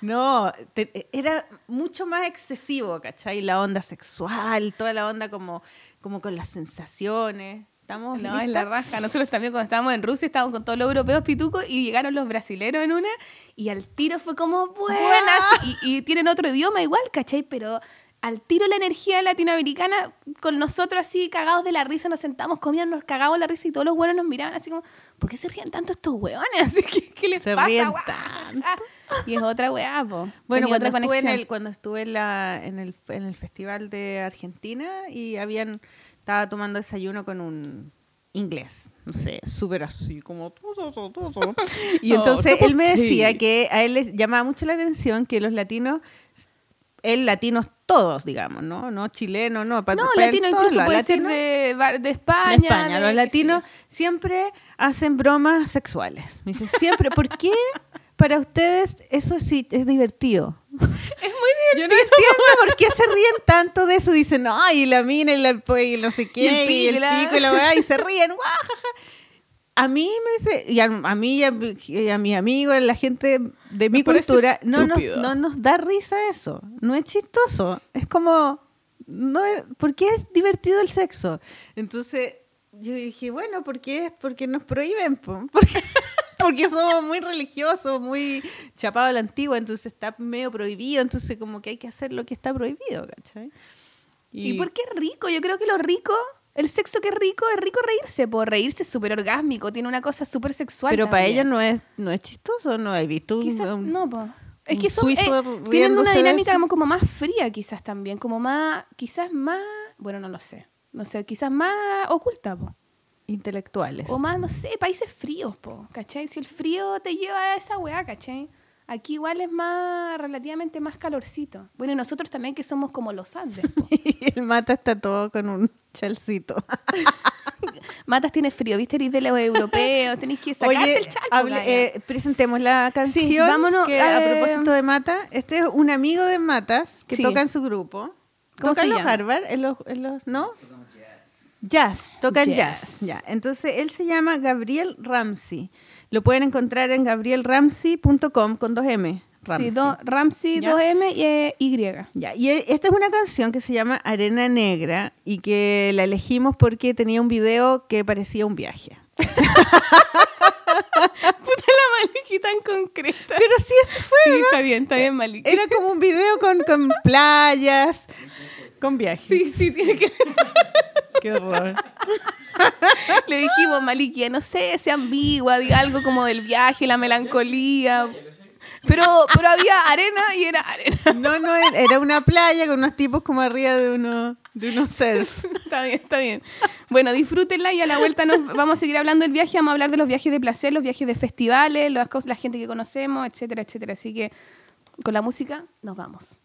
No, te- era mucho más excesivo, ¿cachai? La onda sexual, toda la onda como, como con las sensaciones. ¿Estamos No, es listas? la raja. Nosotros también cuando estábamos en Rusia estábamos con todos los europeos pitucos y llegaron los brasileros en una y al tiro fue como buenas y, y tienen otro idioma igual, ¿cachai? Pero al tiro la energía latinoamericana con nosotros así cagados de la risa nos sentamos, comíamos, nos cagamos la risa y todos los buenos nos miraban así como ¿por qué se ríen tanto estos hueones? Que, ¿qué les Se pasa? ríen tanto. Y es otra po. Bueno, Tenía cuando otra estuve, en el, cuando estuve en, la, en, el, en el festival de Argentina y habían estaba tomando desayuno con un inglés, no sé, súper así, como... Y Oh, entonces of él me decía que a él les llamaba mucho la atención que los latinos, él latinos todos, digamos, ¿no? No chilenos, no. pa- No, pa- latino incluso puede ser latinos de, de España. España. de- Los qué sé latinos siempre hacen bromas sexuales. Me dice, siempre, ¿por qué? para ustedes eso sí es divertido. Es Yo no entiendo por qué se ríen tanto de eso. Dicen, ay, la mina y, la, y no sé qué, Y el y el pico, y la weá, y se ríen. A mí me dice, y a, a mí y a, mi- y a mis amigos, a la gente de mi cultura, no nos, no nos da risa eso. No es chistoso. Es como, no es, ¿por qué es divertido el sexo? Entonces yo dije, bueno, ¿por qué? Porque nos prohíben, po. porque, porque somos muy religiosos, muy chapados a la antigua, entonces está medio prohibido, entonces como que hay que hacer lo que está prohibido, ¿cachai? ¿Y por qué es rico? Yo creo que lo rico, el sexo que es rico, es rico reírse. Por reírse es súper orgásmico, tiene una cosa súper sexual. Pero para ellos no es, no es chistoso, ¿no? ¿Has visto Quizás un- no, po. Es que son, eh, tienen una dinámica como- como más fría quizás también, como más, quizás más, bueno, no lo sé, no sé, quizás más oculta, po. Intelectuales? O más, no sé, países fríos, po, ¿cachai? Si el frío te lleva a esa weá, ¿cachai? Aquí igual es más, relativamente más calorcito. Bueno, y nosotros también que somos como los Andes, po. Y el mata está todo con un chalcito. Matas tiene frío, ¿viste? Eres de los europeos, tenéis que sacarte Oye, el hable- gaya. eh, presentemos la canción. vámonos, que a eh, propósito de Mata, este es un amigo de Matas que Sí. toca en su grupo. ¿Cómo ¿Tocan se los llama? Harvard? ¿En los, en los- ¿No? Jazz, tocan jazz. Jazz. Ya. Entonces él se llama Gabriel Ramsey. Lo pueden encontrar en gabrielramsey.com con dos M. Ramsey. Sí, do- Ramsey, ¿Ya? 2M y eh, Y. Ya, y e- esta es una canción que se llama Arena Negra y que la elegimos porque tenía un video que parecía un viaje. Puta la Maliki tan concreta. Pero sí, eso fue. Sí, está bien, está bien, Maliki. Era como un video con, con playas, con viajes. Sí, sí, tiene que... Qué horror. Le dijimos, Maliki, no sé, sea ambigua, diga algo como del viaje, la melancolía. Pero, pero había arena y era arena. No, no, era- era una playa con unos tipos como arriba de uno, de unos surf. Está bien, está bien. Bueno, disfrútenla y a la vuelta nos vamos a seguir hablando del viaje. Vamos a hablar de los viajes de placer, los viajes de festivales, las cosas, la gente que conocemos, etcétera, etcétera. Así que con la música nos vamos.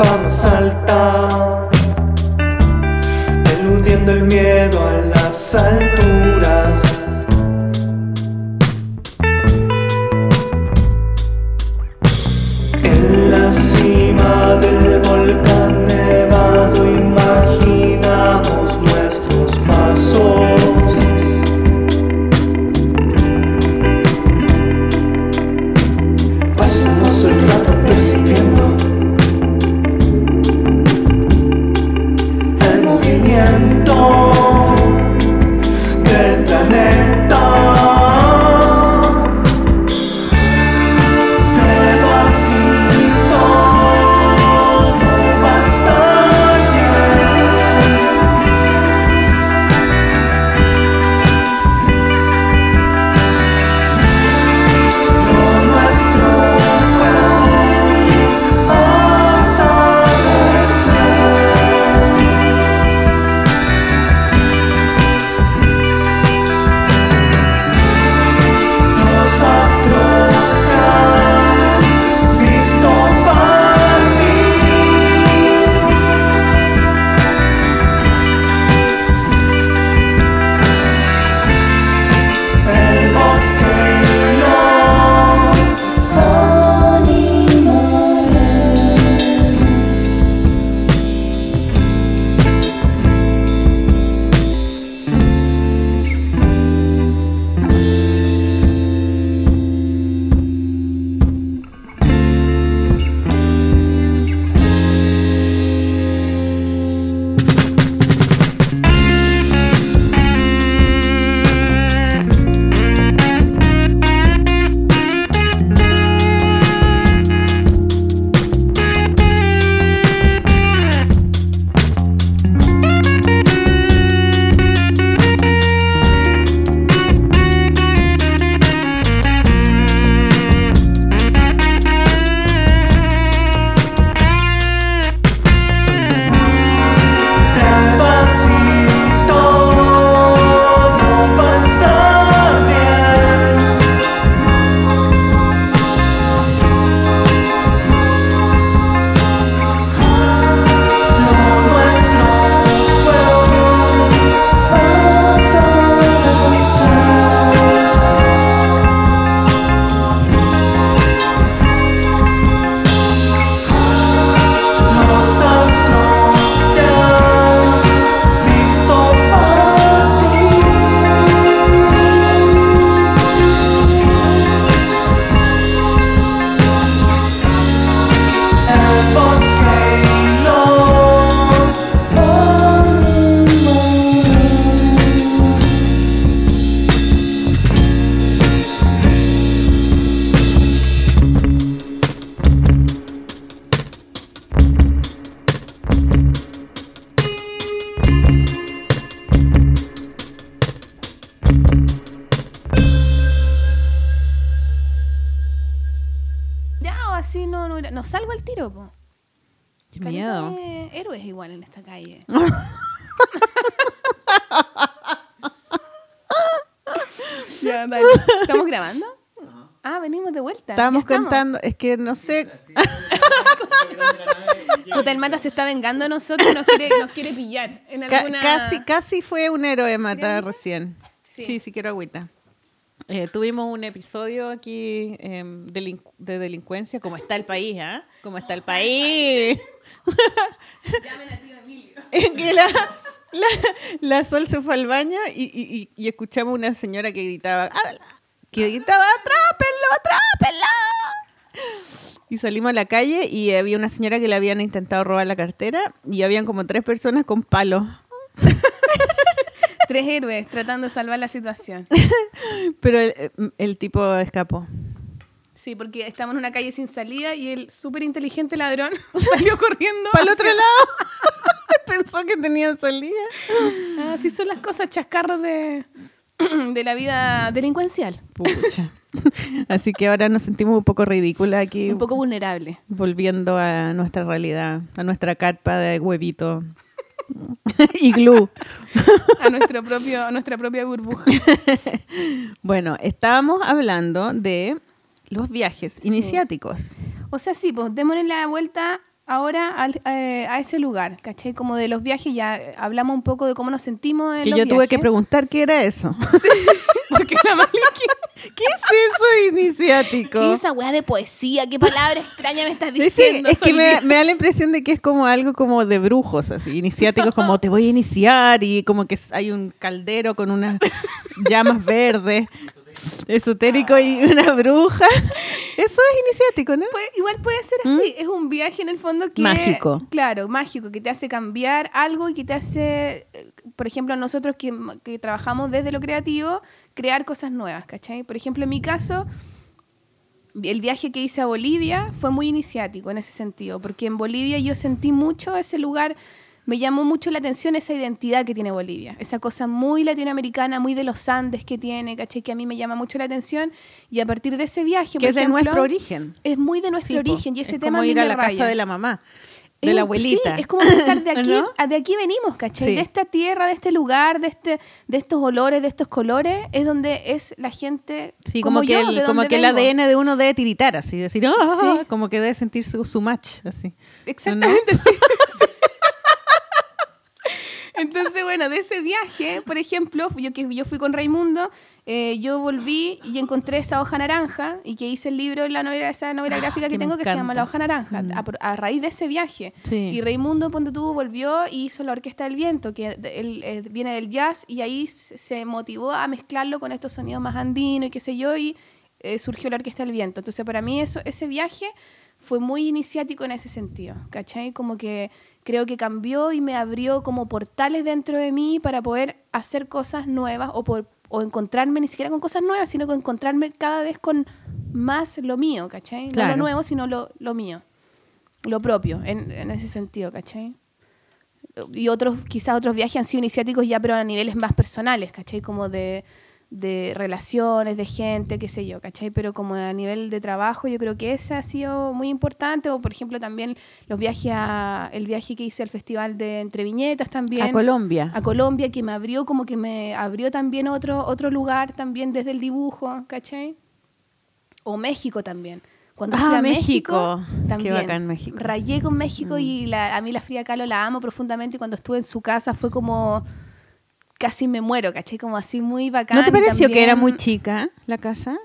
La copa estamos. contando, es que no sé, Puta, el Mata se está vengando de nosotros y nos quiere, nos quiere pillar. En alguna... casi, casi fue un héroe mata recién. Sí. Sí, sí, quiero agüita. Eh, tuvimos un episodio aquí em, de delincuencia, como está el país, ¿ah? Como está el país. Llamen a tío Emilio. En que la, la, la Sol se fue al baño y, y- y- y escuchamos una señora que gritaba, "Ah, que gritaba, ¡atrápenlo, atrápenlo! Y salimos a la calle y había una señora que le habían intentado robar la cartera y habían como tres personas con palos. Tres héroes tratando de salvar la situación. Pero el, el tipo escapó. Sí, porque estamos en una calle sin salida y el súper inteligente ladrón salió corriendo. Para el otro lado. Pensó que tenían salida. Así son las cosas chascarros de, de la vida delincuencial. Pucha. Así que ahora nos sentimos un poco ridículas aquí, Un poco vulnerable. volviendo a nuestra realidad, a nuestra carpa de huevito y glue. A, nuestro propio, a nuestra propia burbuja. Bueno, estábamos hablando de los viajes iniciáticos. O sea, sí, pues démosle la vuelta ahora al- eh, a ese lugar, ¿cachai? Como de los viajes, ya hablamos un poco de cómo nos sentimos en Que los yo tuve que preguntar qué era eso. Porque la Mali, ¿Qué es eso iniciático? ¿qué es esa weá de poesía? ¿Qué palabra extraña me estás diciendo? es que me, me da la impresión de que es como algo como de brujos, así, iniciáticos, como te voy a iniciar y como que hay un caldero con unas llamas verdes, esotérico y una bruja. Eso es iniciático, ¿no? Igual puede ser así, es un viaje en el fondo que... ¿Mm? Mágico. Claro, mágico, que te hace cambiar algo y que te hace, eh, por ejemplo, nosotros que, que trabajamos desde lo creativo, crear cosas nuevas, ¿cachai? Por ejemplo, en mi caso, el viaje que hice a Bolivia fue muy iniciático en ese sentido, porque en Bolivia yo sentí mucho ese lugar, me llamó mucho la atención esa identidad que tiene Bolivia, esa cosa muy latinoamericana, muy de los Andes que tiene, ¿cachai? Que a mí me llama mucho la atención y a partir de ese viaje, Que por es de ejemplo, nuestro origen. es muy de nuestro Sí, origen y ese es tema como a mí ir a me la raya. casa de la mamá, Es de la un- abuelita. Sí, es como pensar de aquí, ¿No? a- de aquí venimos, ¿cachai? Sí. De esta tierra, de este lugar, de este, de estos olores, de estos colores, es donde es la gente Sí, como, como, que, yo, el, de como que el. ADN de uno debe tiritar, así, decir, "Ah", Sí. como que debe sentir su, su match, así. Exactamente, sí. sí. Entonces, bueno, de ese viaje, por ejemplo, yo que yo fui con Raimundo, eh, yo volví y encontré esa hoja naranja y que hice el libro, la novela, esa novela gráfica que, que tengo que se llama. La hoja naranja, Mm. a, a raíz de ese viaje. Sí. Y Raimundo Ponte tú volvió y hizo la Orquesta del Viento, que él, eh, viene del jazz y ahí se se motivó a mezclarlo con estos sonidos más andinos y qué sé yo, y eh, surgió la Orquesta del Viento. Entonces, para mí eso, ese viaje fue muy iniciático en ese sentido, ¿cachai? Como que creo que cambió y me abrió como portales dentro de mí para poder hacer cosas nuevas o, por, o encontrarme ni siquiera con cosas nuevas, sino con encontrarme cada vez con más lo mío, ¿cachai? No Claro. lo nuevo, sino lo, lo mío, lo propio, en, en ese sentido, ¿cachai? Y otros, quizás otros viajes han sido iniciáticos ya, pero a niveles más personales, ¿cachai? Como de, de relaciones, de gente, qué sé yo, ¿cachai? Pero como a nivel de trabajo, yo creo que ese ha sido muy importante. O, por ejemplo, también los viajes a, el viaje que hice al Festival de Entre Viñetas también. A Colombia. a Colombia, que me abrió como que me abrió también otro, otro lugar también desde el dibujo, ¿cachai? O México también. Cuando Ah, fui a México. México, Qué también bacán México. Mm. rayé con México y la- a mí la Frida Kahlo la amo profundamente y cuando estuve en su casa fue como casi me muero, ¿cachai? Como así muy bacán. ¿No te pareció que era muy chica la casa?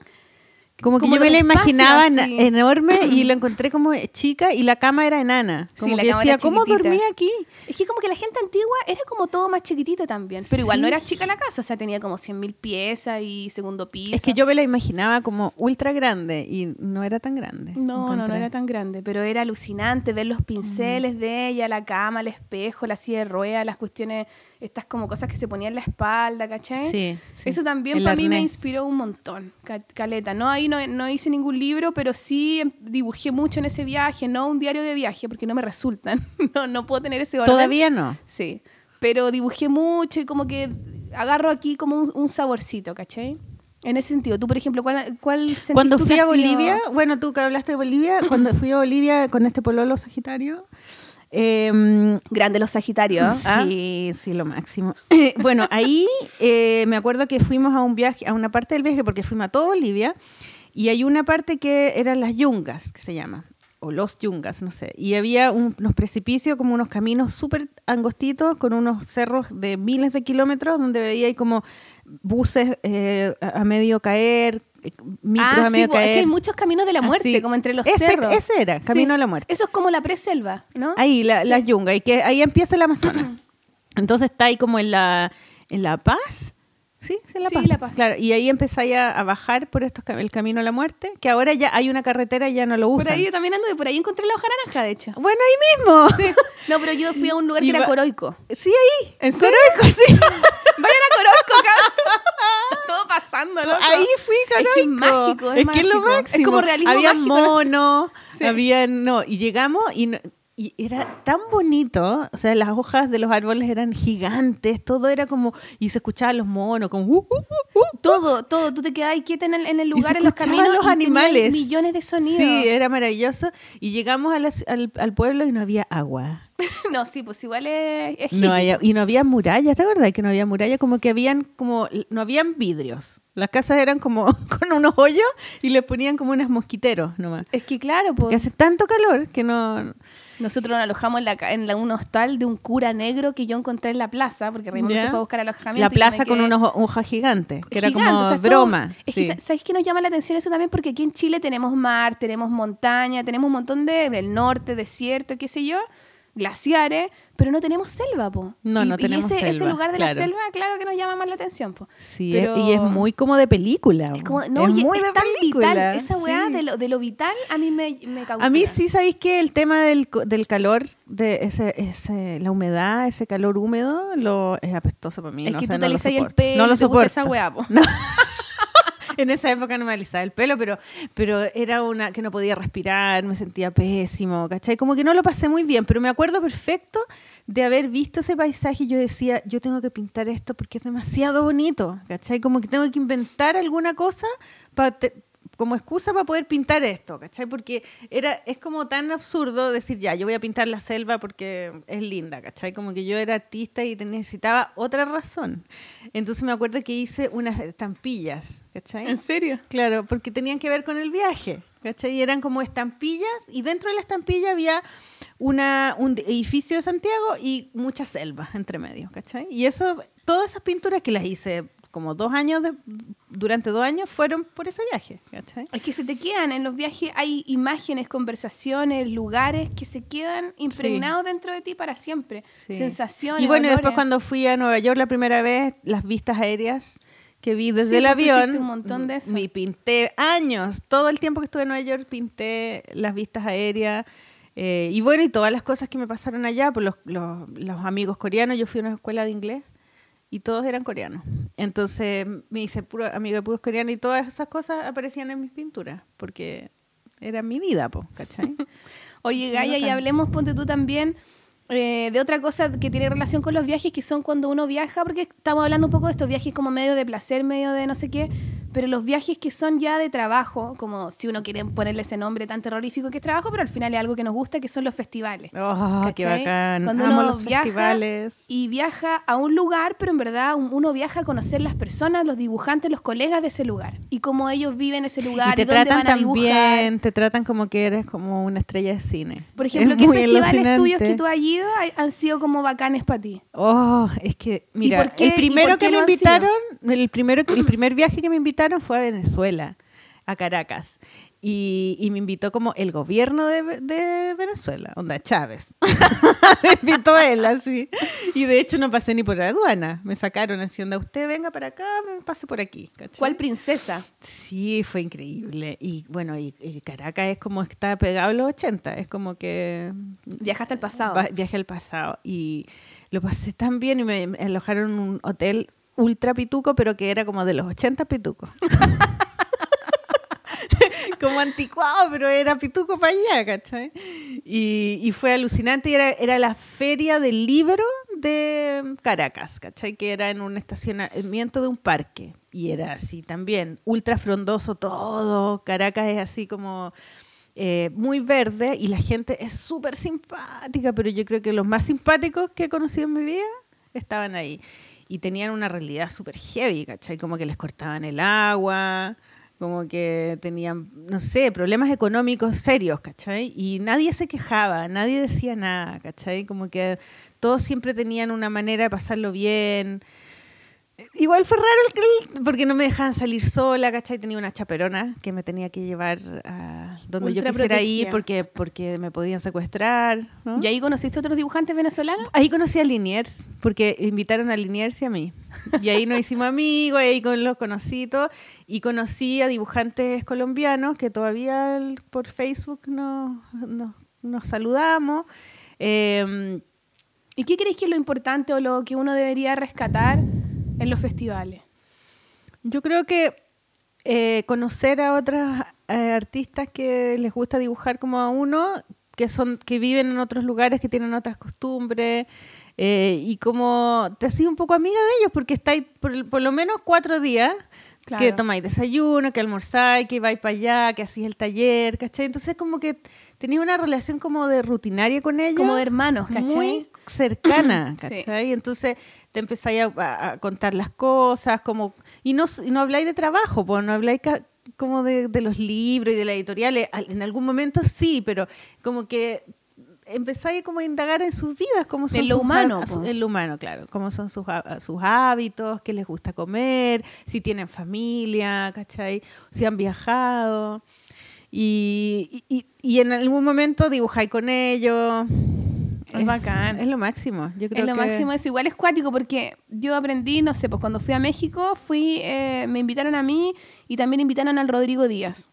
Como que Como yo me la imaginaba espacios, en- sí. enorme y la encontré como chica y la cama era enana. Sí, Como la que cama decía, era ¿cómo dormía aquí? Es que como que la gente antigua era como todo más chiquitito también, pero igual no era chica la casa, o sea, tenía como 100.000 piezas y segundo piso. Es que yo me la imaginaba como ultra grande y no era tan grande. No, no, no era tan grande, pero era alucinante ver los pinceles de ella, la cama, el espejo, la silla de ruedas, las cuestiones, estas como cosas que se ponían en la espalda, ¿cachai? Sí, sí. Eso también El para mí me inspiró un montón, ca- Caleta. No, ahí no, no hice ningún libro, pero sí em- dibujé mucho en ese viaje, no un diario de viaje, porque no me resultan. No, no puedo tener ese orden. Todavía no. Sí, pero dibujé mucho y como que agarro aquí como un, un saborcito, ¿cachai? En ese sentido, tú, por ejemplo, ¿cuál, Cuando fui a sido- Bolivia, bueno, tú que hablaste de Bolivia, cuando fui a Bolivia con este pololo sagitario, em, Grande los Sagitarios. ¿ah? Sí, sí, lo máximo. bueno, ahí eh, me acuerdo que fuimos a un viaje, a una parte del viaje, porque fuimos a toda Bolivia, y hay una parte que eran las yungas, que se llama, o los yungas, no sé. Y había un- unos precipicios, como unos caminos súper angostitos, con unos cerros de miles de kilómetros, donde veía ahí como buses eh, a medio caer, eh, micros Ah, a sí, es que hay muchos caminos de la muerte, Así. como entre los ese, cerros. Ese era, Camino Sí. a la Muerte. Eso es como la preselva, ¿no? Ahí, la, Sí. las yungas, y que ahí empieza el Amazonas. Entonces está ahí como en la, en la Paz. Sí, sí, en la Sí, Paz. La Paz. Claro, y ahí empezáis a, a bajar por estos, el camino a la muerte, que ahora ya hay una carretera y ya no lo usan. Por ahí yo también ando y por ahí encontré la hoja naranja, de hecho. Bueno, ahí mismo. Sí. No, pero yo fui a un lugar que era Coroico. Sí, ahí. Coroico, sí. Vayan a Coroico, cabrón. Todo pasando, loco. Ahí fui, Es que es Coroico. mágico, es que es lo mágico. Es máximo. como realismo Había mágico, mono, Sí. había... No, y llegamos y... no- y era tan bonito, o sea, las hojas de los árboles eran gigantes, todo era como, y se escuchaban los monos, como, uh, uh, uh, uh. Todo, todo. Tú te quedabas quieta en el, en el lugar, en los caminos. los y animales. millones de sonidos. Sí, era maravilloso. Y llegamos a al, al pueblo y no había agua. no, sí, pues igual es, es No había- y no había murallas, ¿te acuerdas que no había murallas? Como que habían, como, no habían vidrios. Las casas eran como con unos hoyos y le ponían como unos mosquiteros nomás. Es que claro, Que pues hace tanto calor que no... nosotros nos alojamos en, la, en la- un hostal de un cura negro que yo encontré en la plaza, porque Raimundo Ya. se fue a buscar alojamiento. La plaza con unos hojas gigantes, que era gigante, como o sea, somos- broma. es que, ¿sabes qué nos llama la atención eso también? Porque aquí en Chile tenemos mar, tenemos montaña, tenemos un montón de... El norte, desierto, qué sé yo, glaciares, pero no tenemos selva, po. No, y, no y tenemos ese, ese selva, lugar de claro. la selva, claro que nos llama más la atención, po. Sí, Pero- y es muy como de película. Es como, no, es y muy es de tan película. vital. Esa weá sí. de, lo, de lo vital a mí me, me cautiva. A mí sí, ¿sabéis que el tema del, del calor, de ese, ese, la humedad, ese calor húmedo, lo, es apestoso para mí. Es no que sé, tú no te lo el soporto. pelo, No lo y te gusta esa soporto. weá, po. En esa época no me alisaba el pelo, pero, pero era una que no podía respirar, me sentía pésimo, ¿cachai? Como que no lo pasé muy bien, pero me acuerdo perfecto de haber visto ese paisaje y yo decía, yo tengo que pintar esto porque es demasiado bonito, ¿cachai? Como que tengo que inventar alguna cosa para como excusa para poder pintar esto, ¿cachai? Porque era, es como tan absurdo decir, ya, yo voy a pintar la selva porque es linda, ¿cachai? Como que yo era artista y necesitaba otra razón. Entonces me acuerdo que hice unas estampillas, ¿cachai? ¿En serio? Claro, porque tenían que ver con el viaje, ¿cachai? Y eran como estampillas y dentro de la estampilla había una, un edificio de Santiago y muchas selvas entre medio, ¿cachai? Y eso, todas esas pinturas que las hice como dos años, de- durante dos años, fueron por ese viaje, ¿cachai? Es que se te quedan en los viajes, hay imágenes, conversaciones, lugares que se quedan impregnados dentro de ti para siempre. Sí. Sensaciones. Y bueno, y después olores. cuando fui a Nueva York la primera vez, las vistas aéreas que vi desde Sí, el pues avión, un montón de eso. me pinté años, todo el tiempo que estuve en Nueva York pinté las vistas aéreas. eh, y bueno, y todas las cosas que me pasaron allá, pues los, los, los amigos coreanos, yo fui a una escuela de inglés y todos eran coreanos. Entonces me hice puro amigo de puros coreanos y todas esas cosas aparecían en mis pinturas, porque era mi vida, po, ¿cachai? Oye, Gaya, y hablemos, ponte tú también, eh, de otra cosa que tiene relación con los viajes, que son cuando uno viaja, porque estamos hablando un poco de estos viajes como medio de placer, medio de no sé qué, pero los viajes que son ya de trabajo, como si uno quiere ponerle ese nombre tan terrorífico que es trabajo, pero al final es algo que nos gusta, que son los festivales. Oh, qué bacán. Cuando Amo uno los viaja festivales. Y viaja a un lugar, pero en verdad un- uno viaja a conocer las personas, los dibujantes, los colegas de ese lugar. Y cómo ellos viven ese lugar. y te dónde tratan van a también, te tratan como que eres como una estrella de cine. Por ejemplo, Es ¿qué festivales tuyos que tú has ido han sido como bacanes para ti? Oh, es que, mira, el y primero que me invitaron, el primero, el primer viaje que me invitaron fue a Venezuela, a Caracas. Y, y me invitó como el gobierno de, de Venezuela, onda Chávez. me invitó él así. Y de hecho no pasé ni por la aduana. Me sacaron así, onda, usted venga para acá, me pase por aquí. ¿cachai? ¿Cuál princesa? Sí, fue increíble. Y bueno, y, y Caracas es como está pegado a los 80. Es como que Viajaste al pasado. Viaje al pasado y lo pasé tan bien y me, me alojaron en un hotel ultra pituco, pero que era como de los 80 pitucos. como anticuado, pero era pituco para allá, ¿cachai? Y, fue alucinante era la feria del libro de Caracas, ¿cachai? Que era en un estacionamiento de un parque. Y era así también, ultra frondoso todo. Caracas es así como eh, muy verde y la gente es súper simpática, pero yo creo que los más simpáticos que he conocido en mi vida estaban ahí. Y tenían una realidad súper heavy, ¿cachai? Como que les cortaban el agua, como que tenían, no sé, problemas económicos serios, ¿cachai? Y nadie se quejaba, nadie decía nada, ¿cachai? Como que todos siempre tenían una manera de pasarlo bien. Igual fue raro el- porque no me dejaban salir sola, ¿cachai? Tenía una chaperona que me tenía que llevar a donde yo quisiera ir porque, porque me podían secuestrar. ¿no? ¿Y ahí conociste a otros dibujantes venezolanos? Ahí conocí a Liniers, porque invitaron a Liniers y a mí. Y ahí nos hicimos amigos, y ahí con los conocí y todo. Y conocí a dibujantes colombianos que todavía por Facebook nos, nos, nos saludamos. Eh, ¿Y qué crees que es lo importante o lo que uno debería rescatar en los festivales? Yo creo que eh, conocer a otras eh, artistas que les gusta dibujar como a uno, que son que viven en otros lugares, que tienen otras costumbres, eh, y como te haces un poco amiga de ellos, porque estáis por, por lo menos cuatro días Claro. Que tomáis desayuno, que almorzáis, que vais para allá, que hacís el taller, ¿cachai? Entonces como que tenía una relación como de rutinaria con ellos. Como de hermanos, ¿cachai? Muy cercana, Sí. ¿cachai? Entonces te empezáis a, contar las cosas, como... Y no, y no habláis de trabajo, pues no habláis como de, de los libros y de las editoriales. Al- En algún momento sí, pero como que empezáis como a indagar en sus vidas, cómo son En lo sus humano, en lo humano, claro, cómo son sus, sus hábitos, qué les gusta comer, si tienen familia, ¿cachai? Si han viajado. Y, y- en algún momento dibujáis con ellos. Es bacán. Es lo máximo. Yo creo Es lo que- máximo, es igual es cuático porque yo aprendí, no sé, pues cuando fui a México, fui, eh, me invitaron a mí y también invitaron al Rodrigo Díaz.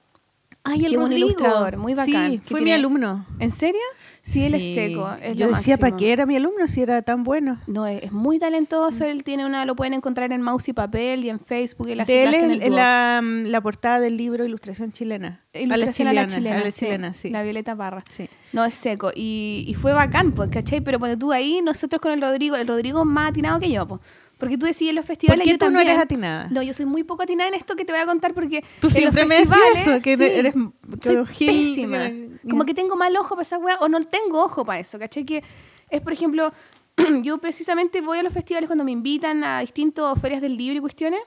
Ay, el un ilustrador, muy bacán, Sí, fue mi alumno. ¿En serio? Sí, él es seco. Es Yo lo decía, ¿para qué era mi alumno si era tan bueno? No, es, es muy talentoso. Él tiene una, lo pueden encontrar en Mouse y Papel y en Facebook. Él hace De él es en el- la, mm, la portada del libro Ilustración Chilena. Ilustración a la chilena, a la chilena, sí. La Violeta Parra. Sí. No, es seco. Y, y fue bacán, pues, ¿cachai? Pero cuando tú ahí, nosotros con el Rodrigo, el Rodrigo más atinado que yo, pues. Porque tú decís en los ¿Por festivales. qué yo tú no eres atinada? No, yo soy muy poco atinada en esto que te voy a contar porque. Tú siempre me decías eso, que sí, eres que soy pésima. que- Como que tengo mal ojo para esa weá o no tengo ojo para eso, ¿cachai? Que es, por ejemplo, yo precisamente voy a los festivales cuando me invitan a distintas ferias del libro y cuestiones.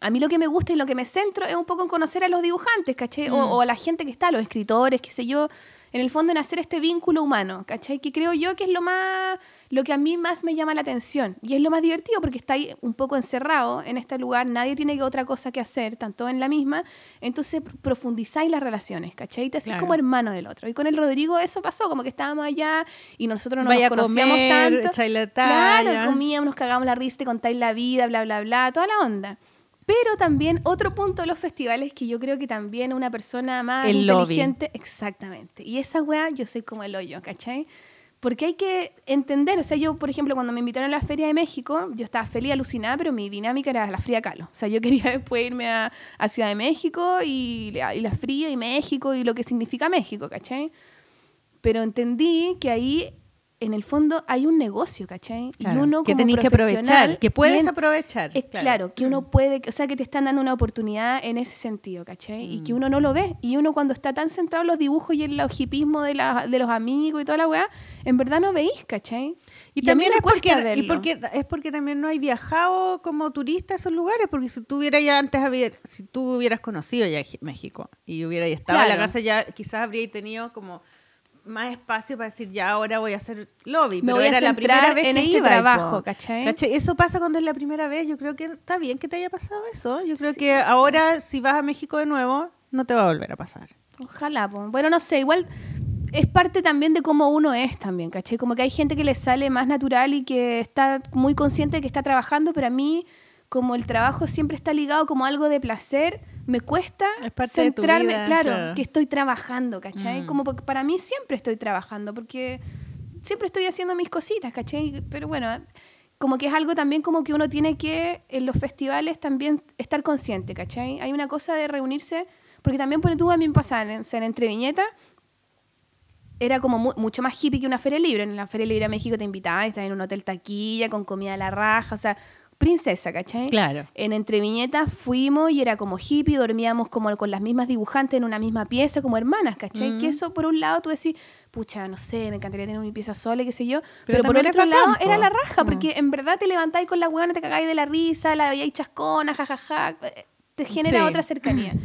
A mí lo que me gusta y lo que me centro es un poco en conocer a los dibujantes, ¿cachai? O, o a la gente que está, los escritores, qué sé yo. En el fondo en hacer este vínculo humano, ¿cachai? Que creo yo que es lo más, lo que a mí más me llama la atención. Y es lo más divertido porque está ahí un poco encerrado en este lugar, nadie tiene otra cosa que hacer, tanto en la misma. Entonces pr- profundizáis las relaciones, ¿cachai? Te Claro. como hermano del otro. Y con el Rodrigo eso pasó, como que estábamos allá y nosotros no Vaya nos conocíamos comer, tanto. Claro, comíamos, nos cagábamos la risa, te contáis la vida, bla, bla, bla, toda la onda. Pero también otro punto de los festivales que yo creo que también una persona más El lobby. inteligente, exactamente. Y esa weá yo soy como el hoyo, ¿cachai? Porque hay que entender, o sea, yo, por ejemplo, cuando me invitaron a la Feria de México, yo estaba feliz, alucinada, pero mi dinámica era la fría calo. O sea, yo quería después irme a, a Ciudad de México y, y la fría y México y lo que significa México, ¿cachai? Pero entendí que ahí, en el fondo, hay un negocio, ¿cachai? Claro, y uno que tenéis que aprovechar, que puedes aprovechar. es claro. que uno puede, o sea, que te están dando una oportunidad en ese sentido, ¿cachai? Y Mm. que uno no lo ve. Y uno cuando está tan centrado en los dibujos y en el hipismo de, la- de los amigos y toda la weá, en verdad no veis, ¿cachai? Y, también es porque, y es porque también no hay viajado como turista a esos lugares, porque si tú hubieras ya antes si tú hubieras conocido ya México y hubieras estado en la casa ya quizás habríais tenido como más espacio para decir ya ahora voy a hacer lobby, Me pero voy a era la centrar primera vez en que este iba, trabajo. ¿cachai? ¿Cachai? Eso pasa cuando es la primera vez, yo creo que está bien que te haya pasado eso, yo creo Sí, que sí. ahora si vas a México de nuevo no te va a volver a pasar. Ojalá, po. bueno, no sé, igual es parte también de cómo uno es también, ¿cachai? Como que hay gente que le sale más natural y que está muy consciente de que está trabajando, pero a mí, como el trabajo siempre está ligado como algo de placer, me cuesta centrarme, vida, claro, claro. que estoy trabajando, ¿cachai? Mm. Como porque para mí siempre estoy trabajando, porque siempre estoy haciendo mis cositas, ¿cachai? Pero bueno, como que es algo también como que uno tiene que en los festivales también estar consciente, ¿cachai? Hay una cosa de reunirse, porque también por tú a mí me en, o sea, en Entre Viñetas, era como mu- mucho más hippie que una feria libre. En la feria libre a México te invitaban, estabas en un hotel taquilla, con comida a la raja, o sea, princesa, ¿cachai? Claro. En Entre Viñetas fuimos y era como hippie, dormíamos como con las mismas dibujantes en una misma pieza, como hermanas, ¿cachai? Mm. Que eso, por un lado, tú decís, pucha, no sé, me encantaría tener mi pieza sola, y qué sé yo. Pero, por también otro lado, era la raja, Mm. porque en verdad te levantáis con la huevona, te cagáis de la risa, la veíais chascona, jajaja. eh, Te genera Sí. otra cercanía.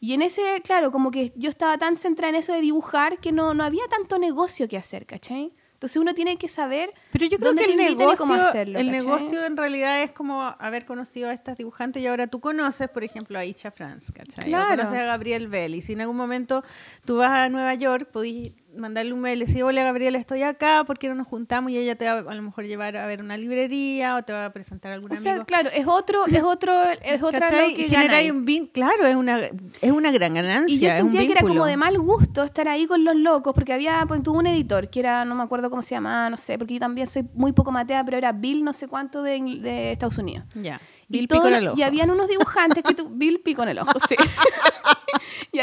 Y en ese, claro, como que yo estaba tan centrada en eso de dibujar que no, no había tanto negocio que hacer, ¿cachai? Entonces uno tiene que saber Pero yo creo dónde que el y negocio, cómo hacerlo, el ¿cachai? negocio en realidad es como haber conocido a estas dibujantes y ahora tú conoces, por ejemplo, a Icha Franz, ¿cachai? O conoces a Gabriel Bell y si en algún momento tú vas a Nueva York, podís mandarle un mail y decir, hola Gabriel, estoy acá, ¿por qué no nos juntamos? Y ella te va a lo mejor llevar a ver una librería o te va a presentar a algún O sea, amigo. claro, es otro, es otro, es otra lo que Y genera un vin- claro, es una, es una gran ganancia. Y yo sentía que era como de mal gusto estar ahí con los locos, porque había, pues, tuvo un editor que era, no me acuerdo cómo se llamaba, no sé, porque yo también soy muy poco matea, pero era Bill no sé cuánto de, de Estados Unidos. Ya. Y, Bill todo Pico en lo- el ojo. y habían unos dibujantes que tú, Bill pico en el ojo, sí.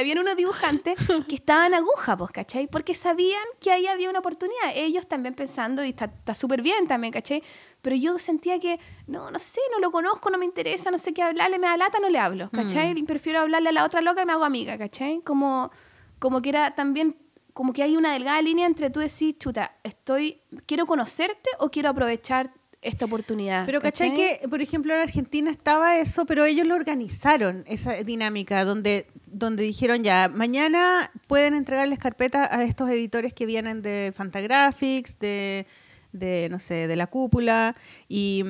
habían unos dibujantes que estaban aguja, pues, ¿cachai? Porque sabían que ahí había una oportunidad. Ellos también pensando, y está súper bien también, ¿cachai? Pero yo sentía que, no, no sé, no lo conozco, no me interesa, no sé qué hablarle, me da lata, no le hablo, ¿cachai? Mm. Prefiero hablarle a la otra loca y me hago amiga, ¿cachai? Como, como que era también, como que hay una delgada línea entre tú decir, chuta, estoy, quiero conocerte o quiero aprovechar esta oportunidad. Pero ¿cachai? que, por ejemplo, en Argentina estaba eso, pero ellos lo organizaron, esa dinámica, donde, donde dijeron ya, mañana pueden entregarles carpetas a estos editores que vienen de Fantagraphics, de, de no sé, de la cúpula, y,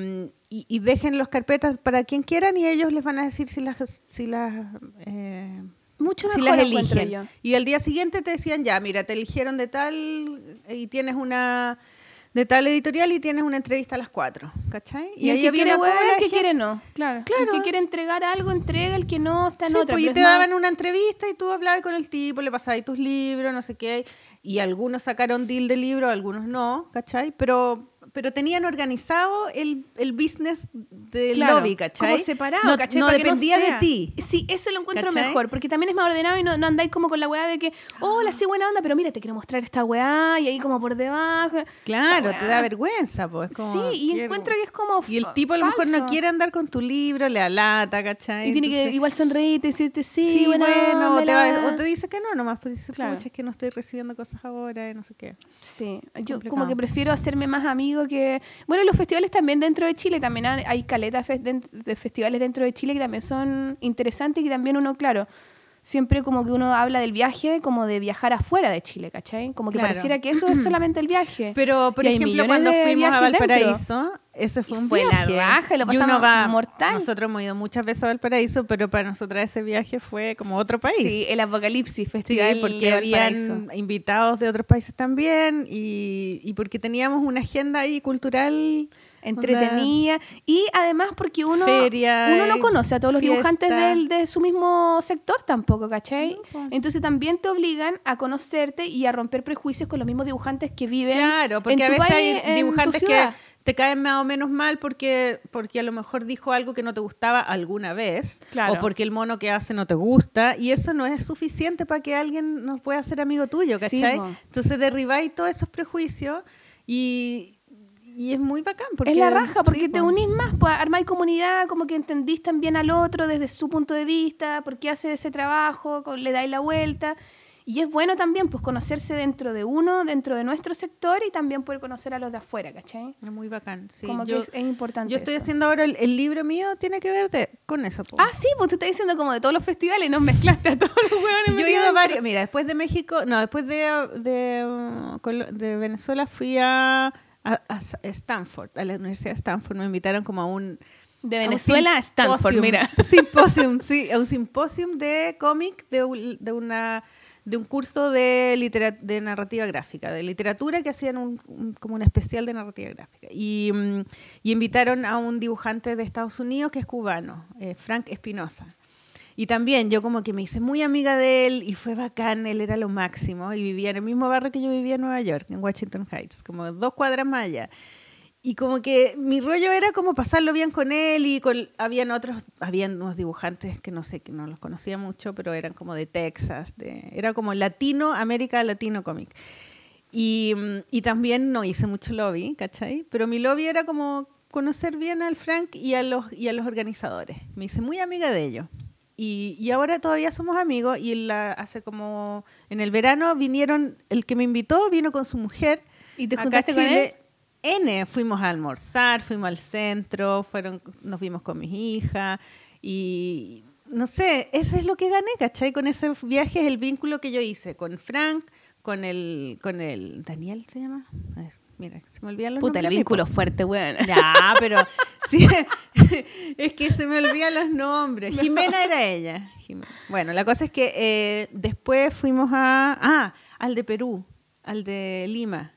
y, y dejen las carpetas para quien quieran y ellos les van a decir si las... Si las eh, Mucho si las eligen. yo. Y al día siguiente te decían, ya, mira, te eligieron de tal y tienes una de tal editorial y tienes una entrevista a las 4, ¿cachai? Y, el ahí que quiere de el que quiere no. Claro. Claro. El que quiere entregar algo, entrega. El que no, está en Sí, otra. pues, y te más- daban una entrevista y tú hablabas con el tipo, le pasabas tus libros, no sé qué. Y algunos sacaron deal de libro, algunos no, ¿cachai? Pero, pero tenían organizado el, el business del Claro, lobby, ¿cachai? Como separado, no, ¿cachai? No dependía de ti. Sí, eso lo encuentro ¿Cachai? mejor, porque también es más ordenado y no, no andáis como con la weá de que, hola, sí, buena onda, pero mira, te quiero mostrar esta weá y ahí como por debajo. Claro, te da vergüenza, pues. como, Sí, y quiero- encuentro que es como. Y el tipo a lo mejor no quiere andar con tu libro, le alata, ¿cachai? Y tiene que igual sonreírte y decirte, sí, bueno, o te, la va- weá". o te dice que no, nomás, pues dice, Claro. es que no estoy recibiendo cosas ahora y no sé qué. Sí, yo como que prefiero hacerme más amigo que... Bueno, los festivales también dentro de Chile, también hay- caletas de festivales dentro de Chile que también son interesantes y también uno, claro, siempre como que uno habla del viaje como de viajar afuera de Chile, ¿cachai? Como que Claro. pareciera que eso es solamente el viaje. Pero, por Y ejemplo, cuando fuimos a viajes dentro. Valparaíso, ese fue Y un fue la viaje. raja y lo uno pasamos va, mortal. Nosotros hemos ido muchas veces a Valparaíso, pero para nosotras ese viaje fue como otro país. Sí, el Apocalipsis Sí, Festival porque de Valparaíso. habían invitados de otros países también y, y porque teníamos una agenda ahí cultural. Entretenida y además porque uno Feria, uno no conoce a todos los dibujantes del- de su mismo sector tampoco, ¿cachai? No. Entonces también te obligan a conocerte y a romper prejuicios con los mismos dibujantes que viven Claro, porque en a veces país, hay dibujantes que te caen más o menos mal porque, porque a lo mejor dijo algo que no te gustaba alguna vez, Claro. o porque el mono que hace no te gusta, y eso no es suficiente para que alguien nos pueda ser amigo tuyo, Sí, ¿cachai? po. Entonces derribáis todos esos prejuicios y, y es muy bacán. Porque, es la raja, porque sí, te po. unís más, pues armáis comunidad, como que entendís también al otro desde su punto de vista, por qué hace ese trabajo, le dais la vuelta. Y es bueno también pues conocerse dentro de uno, dentro de nuestro sector y también poder conocer a los de afuera, ¿cachai? Es muy bacán, sí. como yo, que es, es importante. yo estoy eso. haciendo ahora el, el libro mío, tiene que ver de- con eso. po. Ah, sí, pues tú estás diciendo como de todos los festivales, nos mezclaste a todos los huevones. Yo he ido a varios. Mira, después de México, no, después de, de, Colo- de Venezuela fui a, a- Stanford, a la Universidad de Stanford. Me invitaron como a un. De Venezuela a Stanford, mira. Simposium, sí, a un simposium de cómic de, un- de una de un curso de, de narrativa gráfica, de literatura que hacían un, un- como un especial de narrativa gráfica. Y, mm, y invitaron a un dibujante de Estados Unidos que es cubano, eh, Frank Espinosa. Y también yo como que me hice muy amiga de él y fue bacán, él era lo máximo y vivía en el mismo barrio que yo vivía en Nueva York, en Washington Heights, como dos cuadras más allá. Y como que mi rollo era como pasarlo bien con él y con, habían otros, habían unos dibujantes que no sé, que no los conocía mucho, pero eran como de Texas, de, era como Latino, América Latino Comic. Y, y también no hice mucho lobby, ¿cachai? Pero mi lobby era como conocer bien al Frank y a los, y a los organizadores. Me hice muy amiga de ellos. Y, y ahora todavía somos amigos y la, hace como en el verano vinieron, el que me invitó vino con su mujer. ¿Y te acá juntaste con él? N, fuimos a almorzar, fuimos al centro, fueron, nos vimos con mis hijas y no sé, eso es lo que gané, ¿cachai? Con ese viaje es el vínculo que yo hice con Frank, con el, con el, Daniel se llama, mira, se me olvidan los Puta, el nombres, vínculo fuerte, weón. ya, pero sí, es que se me olvidan los nombres. Jimena era ella. Jimena. Bueno, la cosa es que eh, después fuimos a, ah, al de Perú, al de Lima.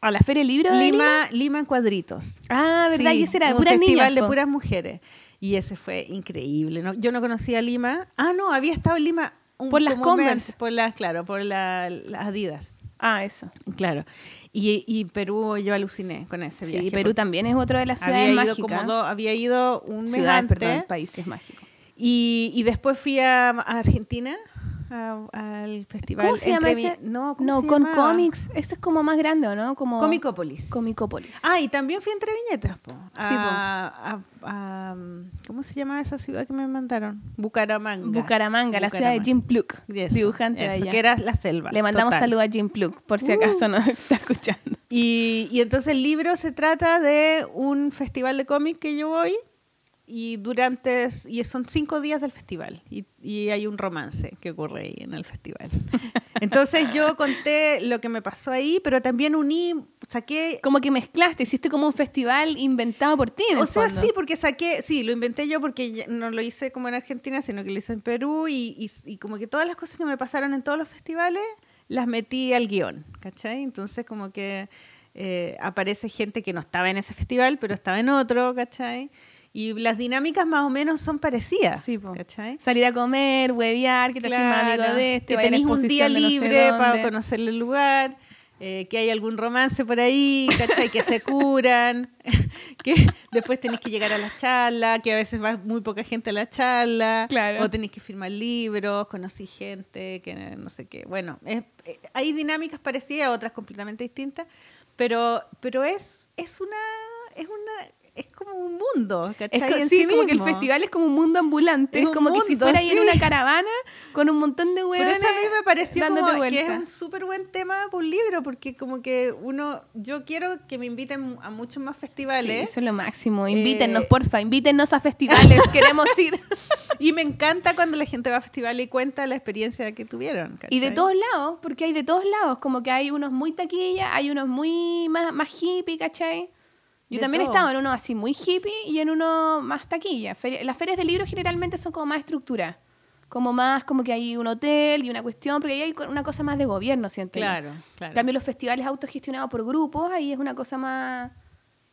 ¿A la Feria del Libro de Lima? Lima, Lima en cuadritos. Ah, ¿verdad? Sí, y ese era de un puras festival niñas. de puras mujeres. Y ese fue increíble. ¿no? Yo no conocía Lima. Ah, no, había estado en Lima un Por las Converse. por las, claro, por la- las Adidas. Ah, eso. Claro. Y, y Perú yo aluciné con ese Sí, viaje. Perú también es otra de las había ciudades ido mágicas. como dos- había ido un mes Ciudades, antes perdón, países mágicos. y, y después fui a, a Argentina a- al festival. ¿Cómo se llama Entre ese? No, ¿cómo No, se con llamaba? cómics. Este es como más grande, ¿o no? Como Comicópolis. Comicópolis. Ah, y también fui entre viñetas, po. po. A, a- a- ¿Cómo se llama esa ciudad que me mandaron? Bucaramanga. Bucaramanga, la ciudad de Bucaramanga. Jim Eso, dibujante de allá. que era la selva. Le mandamos. Uh. saludos a Jim Pluk, por si acaso no está escuchando. Y, y entonces el libro se trata de un festival de cómic que yo voy y durante, y son cinco días del festival y, y hay un romance que ocurre ahí en el festival. Entonces yo conté lo que me pasó ahí, pero también uní, saqué... Como que mezclaste, hiciste como un festival inventado por ti. en O el sea, fondo. sí, porque saqué, sí, lo inventé yo porque no lo hice como en Argentina, sino que lo hice en Perú y, y- y como que todas las cosas que me pasaron en todos los festivales las metí al guion, ¿cachai? Entonces como que eh, aparece gente que no estaba en ese festival, pero estaba en otro, ¿cachai? Y las dinámicas más o menos son parecidas, Sí. ¿cachai? Salir a comer, huevear, que te más amigo de este, que tenéis un día no sé libre para conocer el lugar, eh, que hay algún romance por ahí, ¿cachai? que se curan, que después tenéis que llegar a la charla, que a veces va muy poca gente a la charla, Claro. o tenéis que firmar libros, conocí gente, que no sé qué. Bueno, es- eh, hay dinámicas parecidas, otras completamente distintas, pero, pero es, es una... Es una es como un mundo, Es ¿cachai? En sí, sí como que el festival es como un mundo ambulante. Es Es, como que si fuera ahí en una caravana con un montón de Por hueones. eso a mí me pareció como que es un súper buen tema para un libro, porque como que uno, yo quiero que me inviten a muchos más Sí, festivales. eso es lo máximo. Invítennos, Eh, porfa, invítennos a festivales. Queremos ir. Y me encanta cuando la gente va a festivales y cuenta la experiencia que tuvieron. Y de todos lados, porque hay de todos lados. Como que hay unos muy taquilla, hay unos muy más, más hippie, ¿cachai? Yo también he todo. estado en uno así muy hippie y en uno más taquilla. Feria- las ferias de libros generalmente son como más estructuradas. Como más, como que hay un hotel y una cuestión, porque ahí hay una cosa más de gobierno, siento yo. Claro, claro. Cambio, los festivales autogestionados por grupos, ahí es una cosa más,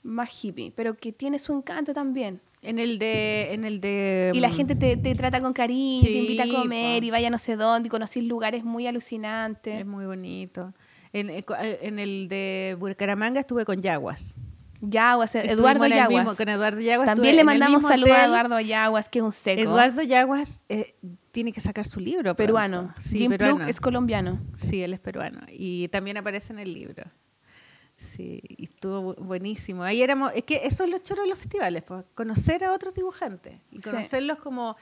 más hippie, pero que tiene su encanto también. En el de, en el de. Y la mm, gente te, te trata con cariño, te invita a comer po. y vaya no sé dónde y conocís lugares muy alucinantes. Es muy bonito. En, eh, eh, en el de Bucaramanga estuve con Yaguas. Yaguas, Estuvimos Eduardo Yaguas. mismo- con Eduardo Yaguas. También le mandamos saludos a. Eduardo Yaguas, que es un seco. Eduardo Yaguas eh, tiene que sacar su libro. peruano. pronto. Sí, Jim peruano. Es colombiano. Sí, él es peruano. Y también aparece en el libro. Sí, y estuvo bu- buenísimo. Ahí éramos, es que eso es lo choro de los festivales, pues, conocer a otros dibujantes y Sí. conocerlos como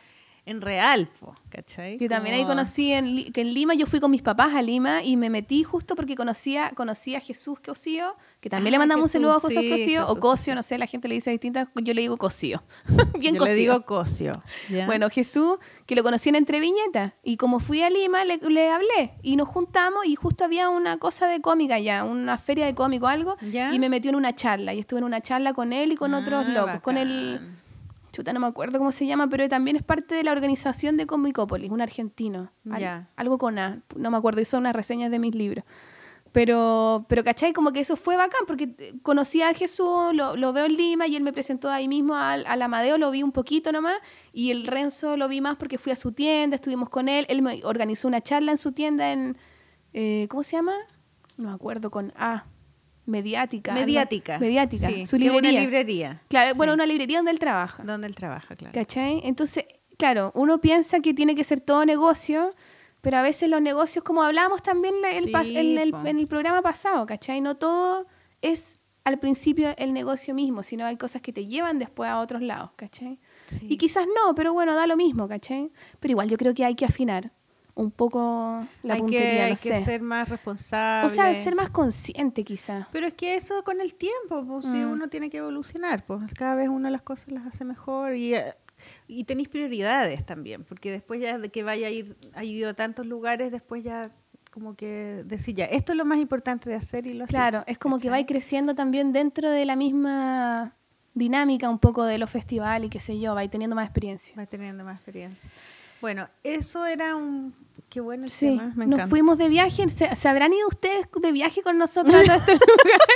en real, pues, ¿cachai? Yo también ahí conocí en, que en Lima, yo fui con mis papás a Lima y me metí justo porque conocía, conocía a Jesús Cosío, que también le Ah, mandamos un Jesús, saludo a José sí, Cosío, o Cosio, no sé, la gente le dice distintas, yo le digo Cosío. Bien Yo Cosío. le digo Cosio. ¿ya? Bueno, Jesús, que lo conocí en Entre Viñetas, y como fui a Lima, le, le hablé, y nos juntamos, y justo había una cosa de cómica ya, una feria de cómico o algo, ¿Ya? y me metió en una charla, y estuve en una charla con él y con otros Ah, locos, con el. Chuta, no me acuerdo cómo se llama, pero también es parte de la organización de Comicópolis, un argentino, Al- algo con A, no me acuerdo, hizo unas reseñas de mis libros. Pero, pero, ¿cachai? Como que eso fue bacán, porque eh, conocí a Jesús, lo, lo veo en Lima y él me presentó ahí mismo al, al Amadeo, lo vi un poquito nomás, y el Renzo lo vi más porque fui a su tienda, estuvimos con él, él me organizó una charla en su tienda en, eh, ¿cómo se llama? No me acuerdo, con A, mediática. Mediática. Mediática, Sí, su librería. Una librería. Claro, bueno, una librería donde él trabaja. Donde él trabaja, claro. ¿Cachai? Entonces, claro, uno piensa que tiene que ser todo negocio, pero a veces los negocios, como hablábamos también el Sí, en, el, en el programa pasado, ¿cachai? No todo es al principio el negocio mismo, sino hay cosas que te llevan después a otros lados, ¿cachai? Y quizás no, pero bueno, da lo mismo, ¿cachai? Pero igual yo creo que hay que afinar un poco la hay que, hay no que ser más responsable. o sea, ser más consciente quizás. Pero es que eso con el tiempo, pues si Mm. uno tiene que evolucionar, pues cada vez uno las cosas las hace mejor y, eh, y tenéis prioridades también, porque después ya de que vaya a ir, ha ido a tantos lugares, después ya como que decir ya, esto es lo más importante de hacer y lo haces, Claro, es como que va creciendo también dentro de la misma dinámica un poco de los festivales y qué sé yo, va teniendo más experiencia. Va teniendo más experiencia. Bueno, eso era un... Qué bueno el Sí, tema, me nos fuimos de viaje. ¿Se, se habrán ido ustedes de viaje con nosotros a estos lugares?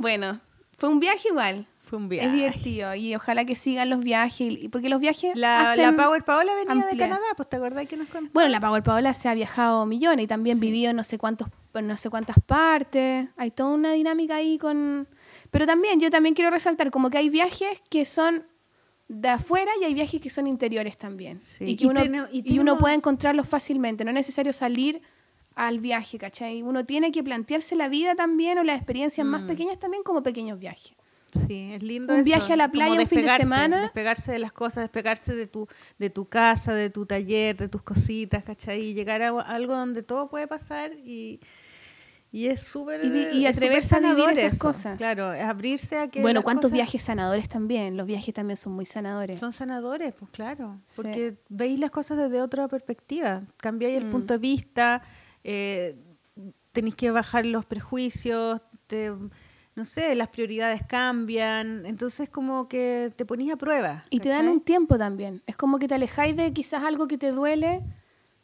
bueno, fue un viaje igual. Fue un viaje. Es divertido y ojalá que sigan los viajes. y- Porque los viajes La, hacen- la Power Paola venía de. Canadá, pues te acordás que nos contó. Bueno, la Power Paola se ha viajado millones y también Sí. vivió en no sé cuántos, no sé cuántas partes. Hay toda una dinámica ahí con. Pero también, yo también quiero resaltar como que hay viajes que son de afuera y hay viajes que son interiores también. Sí. Y que Y uno, tiene- y y tiene uno puede encontrarlos fácilmente. No es necesario salir al viaje, ¿cachai? Uno tiene que plantearse la vida también o las experiencias más Mm. pequeñas también como pequeños viajes. Sí, es lindo. Un eso, viaje a la playa un fin de semana. Despegarse de las cosas, despegarse de tu, de tu casa, de tu taller, de tus cositas, ¿cachai? Y llegar a algo donde todo puede pasar y, y es súper. Y y atreverse a vivir esas eso. cosas. Claro, es abrirse a que. bueno, ¿cuántos cosas viajes sanadores también? Los viajes también son muy sanadores. Son sanadores, pues claro. Sí. Porque veis las cosas desde otra perspectiva. Cambiáis el Mm. punto de vista, eh, tenéis que bajar los prejuicios, te- no sé, las prioridades cambian. Entonces, como que te ponís a prueba. Y te dan un tiempo también. Es como que te alejáis de quizás algo que te duele,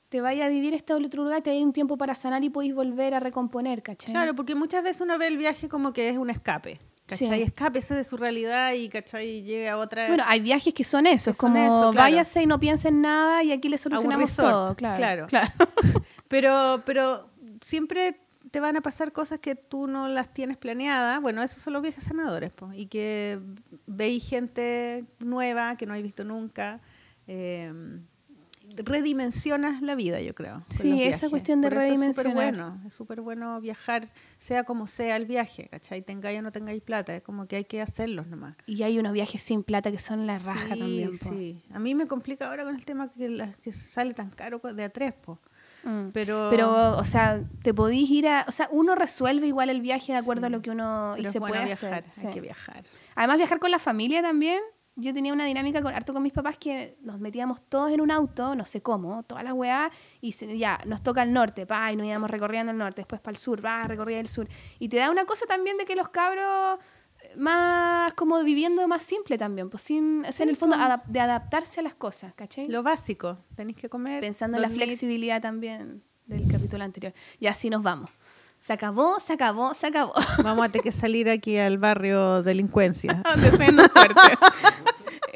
te vaya a vivir este otro lugar, te hay un tiempo para sanar y podéis volver a recomponer, ¿cachai? Claro, porque muchas veces uno ve el viaje como que es un escape. ¿Cachai? Sí. Escápese de su realidad y ¿cachai? llegue a otra. Bueno, hay viajes que son eso, Que es como eso, claro. váyase y no piense en nada y aquí le solucionamos todo, claro. claro. Pero, pero siempre te van a pasar cosas que tú no las tienes planeadas. Bueno, esos son los viajes sanadores, po, y que veis gente nueva que no hay visto nunca. eh, redimensionas la vida, yo creo. Sí, esa cuestión de Por eso Es súper redimensionar. bueno, es súper bueno viajar, sea como sea el viaje, ¿cachai? Tengáis o no tengáis plata, es como que hay que hacerlos nomás. Y hay unos viajes sin plata que son la raja sí, también. po. Sí, a mí me complica ahora con el tema que, la- que sale tan caro de a tres, po. Mm. Pero, Pero, o sea, te podís ir a... O sea, uno resuelve igual el viaje de acuerdo Sí. a lo que uno... y se puede viajar, hacer. hay sí. que viajar. Además, viajar con la familia también. Yo tenía una dinámica con, harto con mis papás que nos metíamos todos en un auto, no sé cómo, todas las weas, y se- ya, nos toca el norte, pa, y nos íbamos recorriendo el norte, después para el sur, va, recorría el sur. Y te da una cosa también de que los cabros más como viviendo más simple también, pues sin, o sea, en el fondo adap- de adaptarse a las cosas, ¿cachai? Lo básico, tenéis que comer. Pensando en la flexibilidad también del capítulo anterior. Y así nos vamos. Se acabó, se acabó, se acabó. Vamos a tener que salir aquí al barrio delincuencia. Deseando suerte.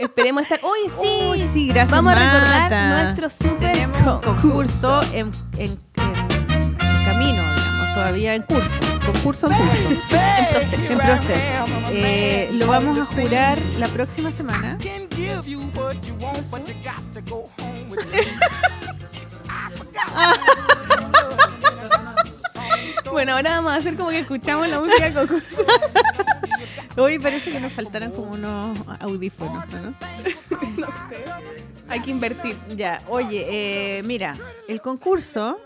Esperemos estar. Oye, sí. Uy, sí, gracias, Vamos a recordar Mata. nuestro super Tenemos concurso concurso. en, en- en camino, digamos, todavía en curso. Concurso en curso. En proceso. En proceso. Eh, lo vamos a jurar la próxima semana. Bueno, ahora vamos a hacer como que escuchamos la música de concurso. Hoy parece que nos faltaran como unos audífonos, ¿no? no sé. Hay que invertir. Ya, oye, eh, mira, el concurso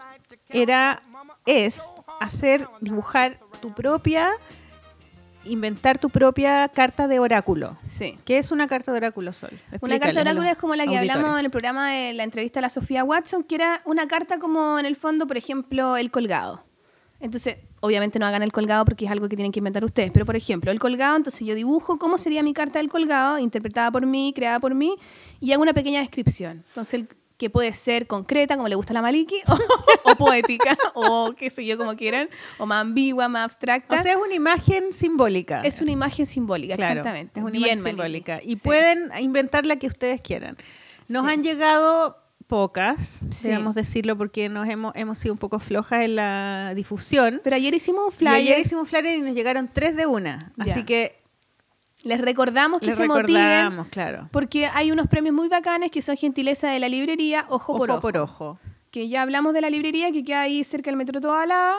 era, es hacer, dibujar tu propia, inventar tu propia carta de oráculo. Sí. ¿Qué es una carta de oráculo, Sol? Una carta de oráculo es como la que hablamos en el programa de la entrevista a la Sofía Watson, que era una carta como en el fondo, por ejemplo, el colgado. Entonces, obviamente no hagan el colgado porque es algo que tienen que inventar ustedes, pero por ejemplo, el colgado, entonces yo dibujo cómo sería mi carta del colgado, interpretada por mí, creada por mí, y hago una pequeña descripción. Entonces, el- que puede ser concreta, como le gusta a la Maliki, o, o poética, o qué sé yo, como quieran, o más ambigua, más abstracta. O sea, es una imagen simbólica. es una imagen simbólica, Claro, exactamente. Es una Bien, imagen simbólica. Y Sí. pueden inventar la que ustedes quieran. Nos Sí. han llegado pocas, Sí. debemos decirlo, porque nos hemos, hemos sido un poco flojas en la difusión. Pero ayer hicimos un Y flyer. ayer hicimos un flyer y nos llegaron tres de una. Así que Les recordamos que les se motiven. recordamos, claro. Porque hay unos premios muy bacanes que son gentileza de la librería Ojo, Ojo por Ojo. por ojo. Que ya hablamos de la librería que queda ahí cerca del Metro Tobalaba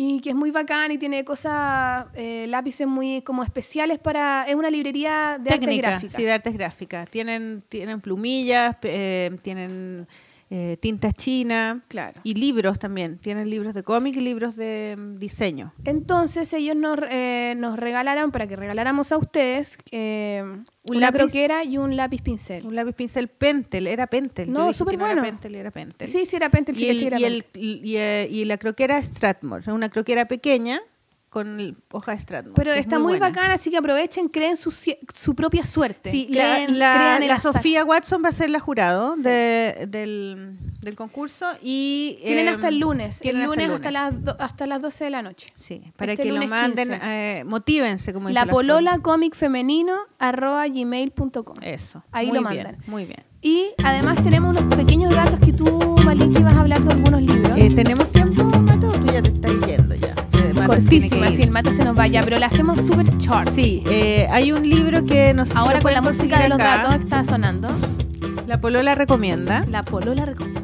y que es muy bacán y tiene cosas, eh, lápices muy como especiales para... Es una librería de artes gráficas. sí, de artes gráficas. Tienen, tienen plumillas, eh, tienen eh, tinta china Claro. y libros también. Tienen libros de cómic y libros de mm, diseño. Entonces ellos nos, eh, nos regalaron, para que regaláramos a ustedes, eh, Un una lápiz- croquera y un lápiz pincel. Un lápiz pincel Pentel, era Pentel. No, súper no bueno. era Pentel, era Pentel. Sí, sí, era Pentel. sí, y, el- caché que era y, el- y, eh, y la croquera Strathmore, es una croquera pequeña con el- hoja de Strathmore. Pero está muy, bacana, así que aprovechen, creen su, su propia suerte. Sí, Creen- la- la. Sofía Watson va a ser la jurado Sí. de- del, del concurso y... Tienen eh, hasta el lunes. el lunes, el hasta, las do- hasta las 12 de la noche. Sí, para este que lo lunes manden, 15. eh, motívense, como La la polola cómic femenino arroba gmail.com. Eso, Ahí muy lo bien, mandan. Muy bien. Y además tenemos unos pequeños datos que tú, Maliki, vas a hablar de algunos libros. Eh, ¿Tenemos tiempo, cortísima, si el mate se nos vaya, pero la hacemos súper short. Sí, eh, hay un libro que no sé si Ahora con la música de los acá. datos está sonando. La Polola recomienda. La polola recomienda.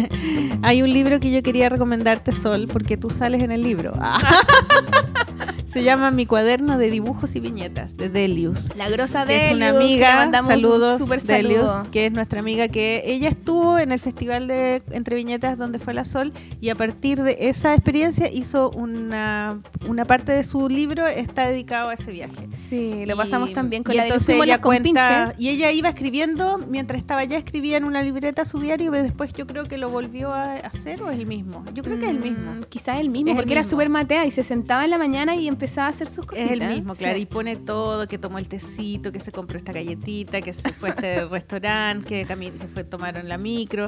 Hay un libro que yo quería recomendarte, Sol, porque tú sales en el libro. Se llama Mi cuaderno de dibujos y viñetas, de Delius. La grosa que de es una Elius, que le amiga, mandamos saludos, un super Delius, saludo. que es nuestra amiga, que ella estuvo en el festival de Entre Viñetas donde fue la Sol y a partir de esa experiencia hizo una, una parte de su libro está dedicado a ese viaje. Sí, lo Y- pasamos también con y la entonces ella cuenta y ella iba escribiendo mientras estaba ya escribía en una libreta su diario y después yo creo que lo volvió a hacer o es el mismo yo creo que es el mismo Mm, Quizás el mismo, Es el porque era mismo. súper matea y se sentaba en la mañana y empezaba a hacer sus cositas. es el mismo claro Sí. y pone todo que tomó el tecito que se compró esta galletita que se fue a este restaurante que, que fue tomaron la micro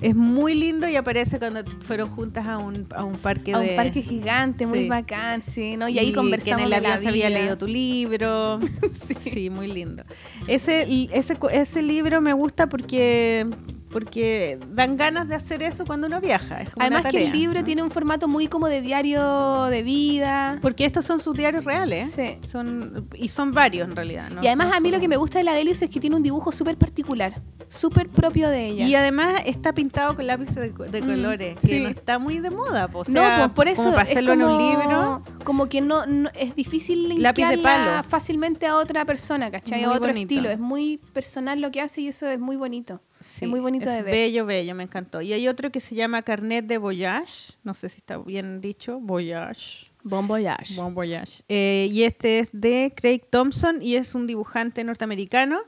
es muy lindo y aparece cuando fueron juntas a un, a un parque A de un parque gigante, muy Sí. bacán, sí, ¿no? Y ahí que conversamos en el avión se había leído tu libro. sí. muy lindo. Ese, ese, ese libro me gusta porque, porque dan ganas de hacer eso cuando uno viaja. Es como una Además que el libro ¿no? tiene un formato muy como de diario de vida. Porque estos son sus diarios reales. Sí. Son, y son varios en realidad. ¿no? y además Son a mí lo que me gusta de la Delius es que tiene un dibujo súper particular, súper propio de ella. Y además está pintado con lápices de, Mm, colores, que sí. no está muy de moda. po. O no, pues por eso como para es hacerlo en un como- libro. Como que no, no- es difícil linkearla fácilmente a otra persona, ¿cachai? a otro bonito. estilo. Es muy personal lo que hace y eso es muy bonito. Sí, es muy bonito es de ver. Bello, bello, me encantó. Y hay otro que se llama Carnet de Voyage. No sé si está bien dicho. Voyage. Bon voyage. Bon voyage. Eh, y este es de Craig Thompson y es un dibujante norteamericano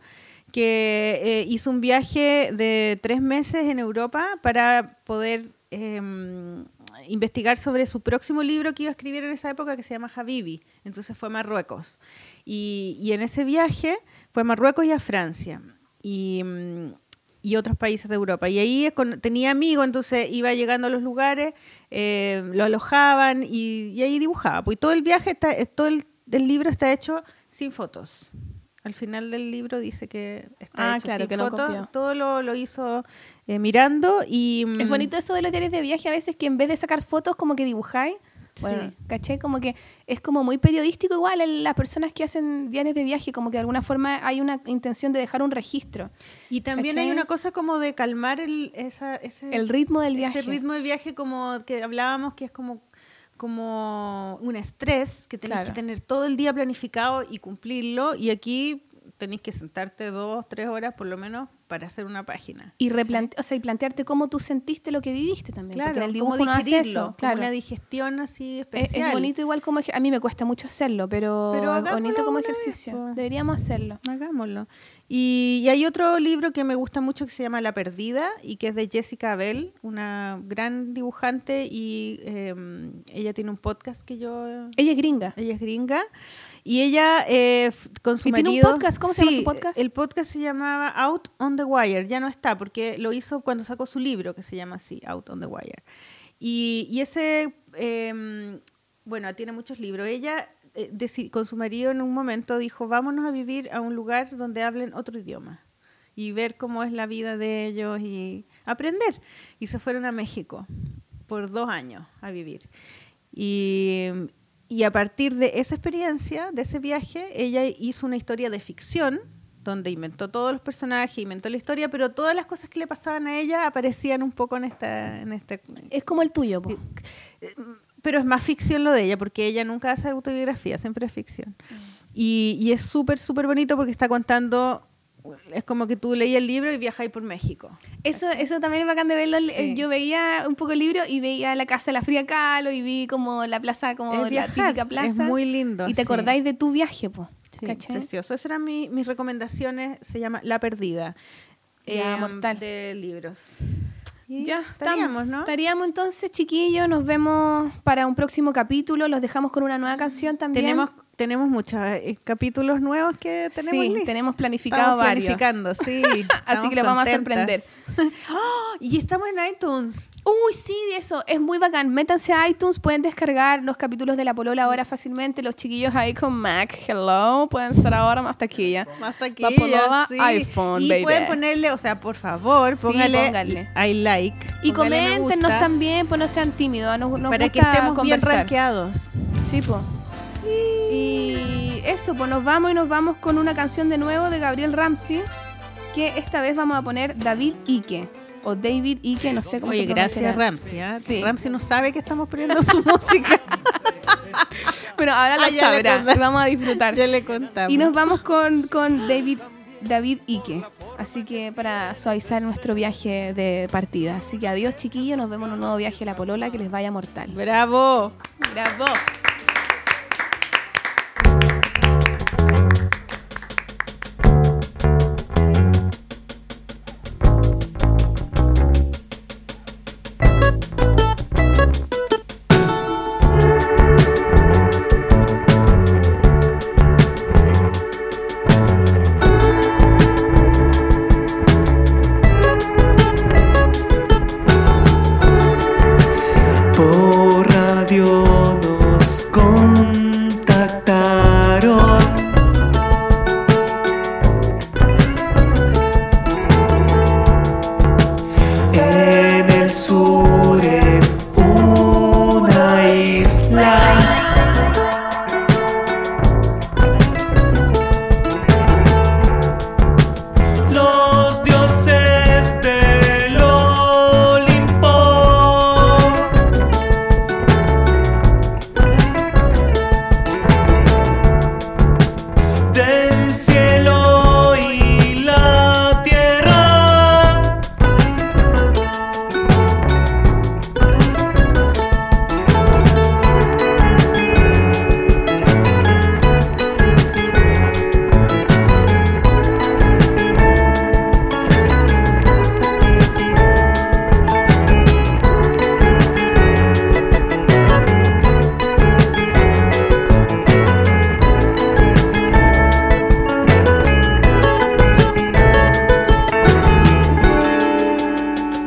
que eh, hizo un viaje de tres meses en Europa para poder em, investigar sobre su próximo libro que iba a escribir en esa época que se llama Habibi. Entonces fue a Marruecos. Y, y en ese viaje fue a Marruecos y a Francia. Y, mm, y otros países de Europa. Y ahí tenía amigos, entonces iba llegando a los lugares, eh, lo alojaban y, y ahí dibujaba. Pues y todo el viaje, está, todo el, el libro está hecho sin fotos. Al final del libro dice que está Ah, hecho claro, sin que fotos. todo lo, lo hizo eh, mirando y... Es mm, bonito eso de los diarios de viaje a veces que en vez de sacar fotos como que dibujáis. Bueno, Sí. ¿caché? Como que es como muy periodístico igual en las personas que hacen diarios de viaje, como que de alguna forma hay una intención de dejar un registro. Y también hay una cosa como de calmar el, esa, ese, El ritmo del viaje. ese ritmo del viaje como que hablábamos que es como como un estrés que tenés Claro. que tener todo el día planificado y cumplirlo y aquí tenés que sentarte dos, tres horas por lo menos para hacer una página. Y, replante o sea, y plantearte cómo tú sentiste lo que viviste también. porque en el hace digerirlo, eso. como Claro. una digestión así Es, especial. es bonito igual como a mí me cuesta mucho hacerlo, pero, Pero es bonito como vez, ejercicio. Deberíamos hacerlo. Hagámoslo. Y, y hay otro libro que me gusta mucho que se llama La Perdida y que es de Jessica Abel, una gran dibujante y eh, ella tiene un podcast que yo... Ella es gringa. Ella es gringa y ella eh, con su ¿Y tiene un marido... podcast? ¿Cómo se llama su Sí, podcast? El podcast se llamaba Out on the Wire, ya no está porque lo hizo cuando sacó su libro que se llama así, Out on the Wire. Y, y ese, eh, bueno, tiene muchos libros. Ella eh, con su marido en un momento dijo, vámonos a vivir a un lugar donde hablen otro idioma y ver cómo es la vida de ellos y aprender. Y se fueron a México por dos años a vivir. Y, y a partir de esa experiencia, de ese viaje, ella hizo una historia de ficción donde inventó todos los personajes, inventó la historia, pero todas las cosas que le pasaban a ella aparecían un poco en esta... En este, Es como el tuyo, po. pero es más ficción lo de ella, porque ella nunca hace autobiografía, siempre es ficción. Y, y es súper, súper bonito porque está contando, es como que tú leías el libro y viajáis por México. Eso, eso también es bacán de verlo. Sí. Yo veía un poco el libro y veía la casa de la Fría Kahlo y vi como la plaza, como es la típica plaza. Es muy lindo. y te sí. acordáis de tu viaje, po. Sí, precioso. Esas eran mi- mis recomendaciones. Se llama La Perdida. Ya, mortal. De libros. Y Ya estaríamos, ¿no? Estaríamos entonces, chiquillos. Nos vemos para un próximo capítulo. Los dejamos con una nueva canción también. Tenemos, tenemos muchos eh, capítulos nuevos que tenemos sí, listos. tenemos planificado Estamos varios. planificando, sí. Así que los vamos a sorprender. ¡Oh! y estamos en iTunes. Uy, sí, eso, es muy bacán. Métanse a iTunes, pueden descargar los capítulos de La Polola ahora fácilmente. Los chiquillos ahí con Mac, hello, pueden ser ahora más taquilla. Más aquí. La Polola sí. iPhone, y baby. pueden ponerle, o sea, por favor, Sí, póngale. I like. Y coméntenos también, pues no sean tímidos. Nos, nos para que estemos bien rankeados. Sí, po. Y eso, pues nos vamos y nos vamos con una canción de nuevo de Gabriel Ramsey, que esta vez vamos a poner David Ike, o David Ike, no sé cómo Oye, se gracias Ramsey. ¿ah? Sí. Ramsey no sabe que estamos poniendo su música. Pero ahora lo Ah, ya le sabrá, y vamos a disfrutar. ya le contamos. Y nos vamos con, con David, David Ike. Así que para suavizar nuestro viaje de partida. Así que adiós chiquillos, nos vemos en un nuevo viaje a la Polola que les vaya mortal. Bravo. Bravo.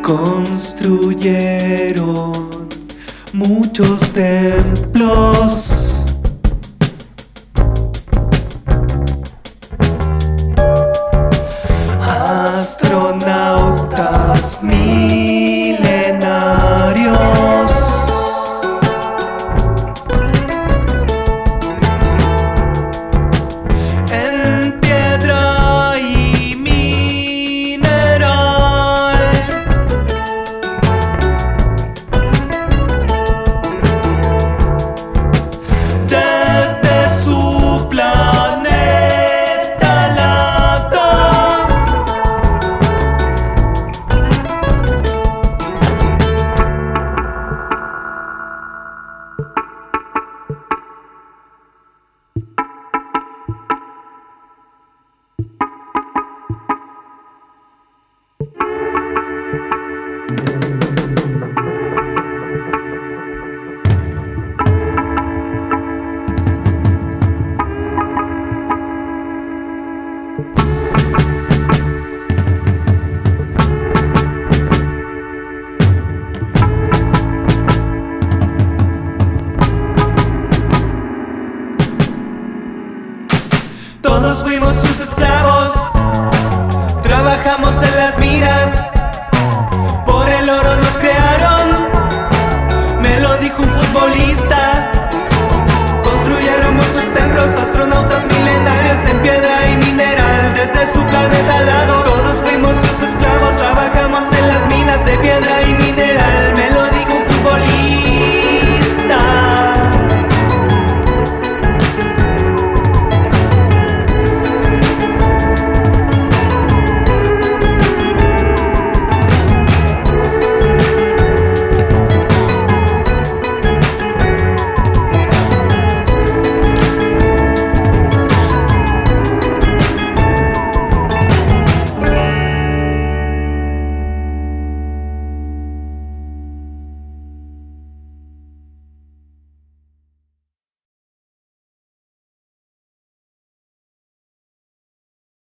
Construyeron muchos templos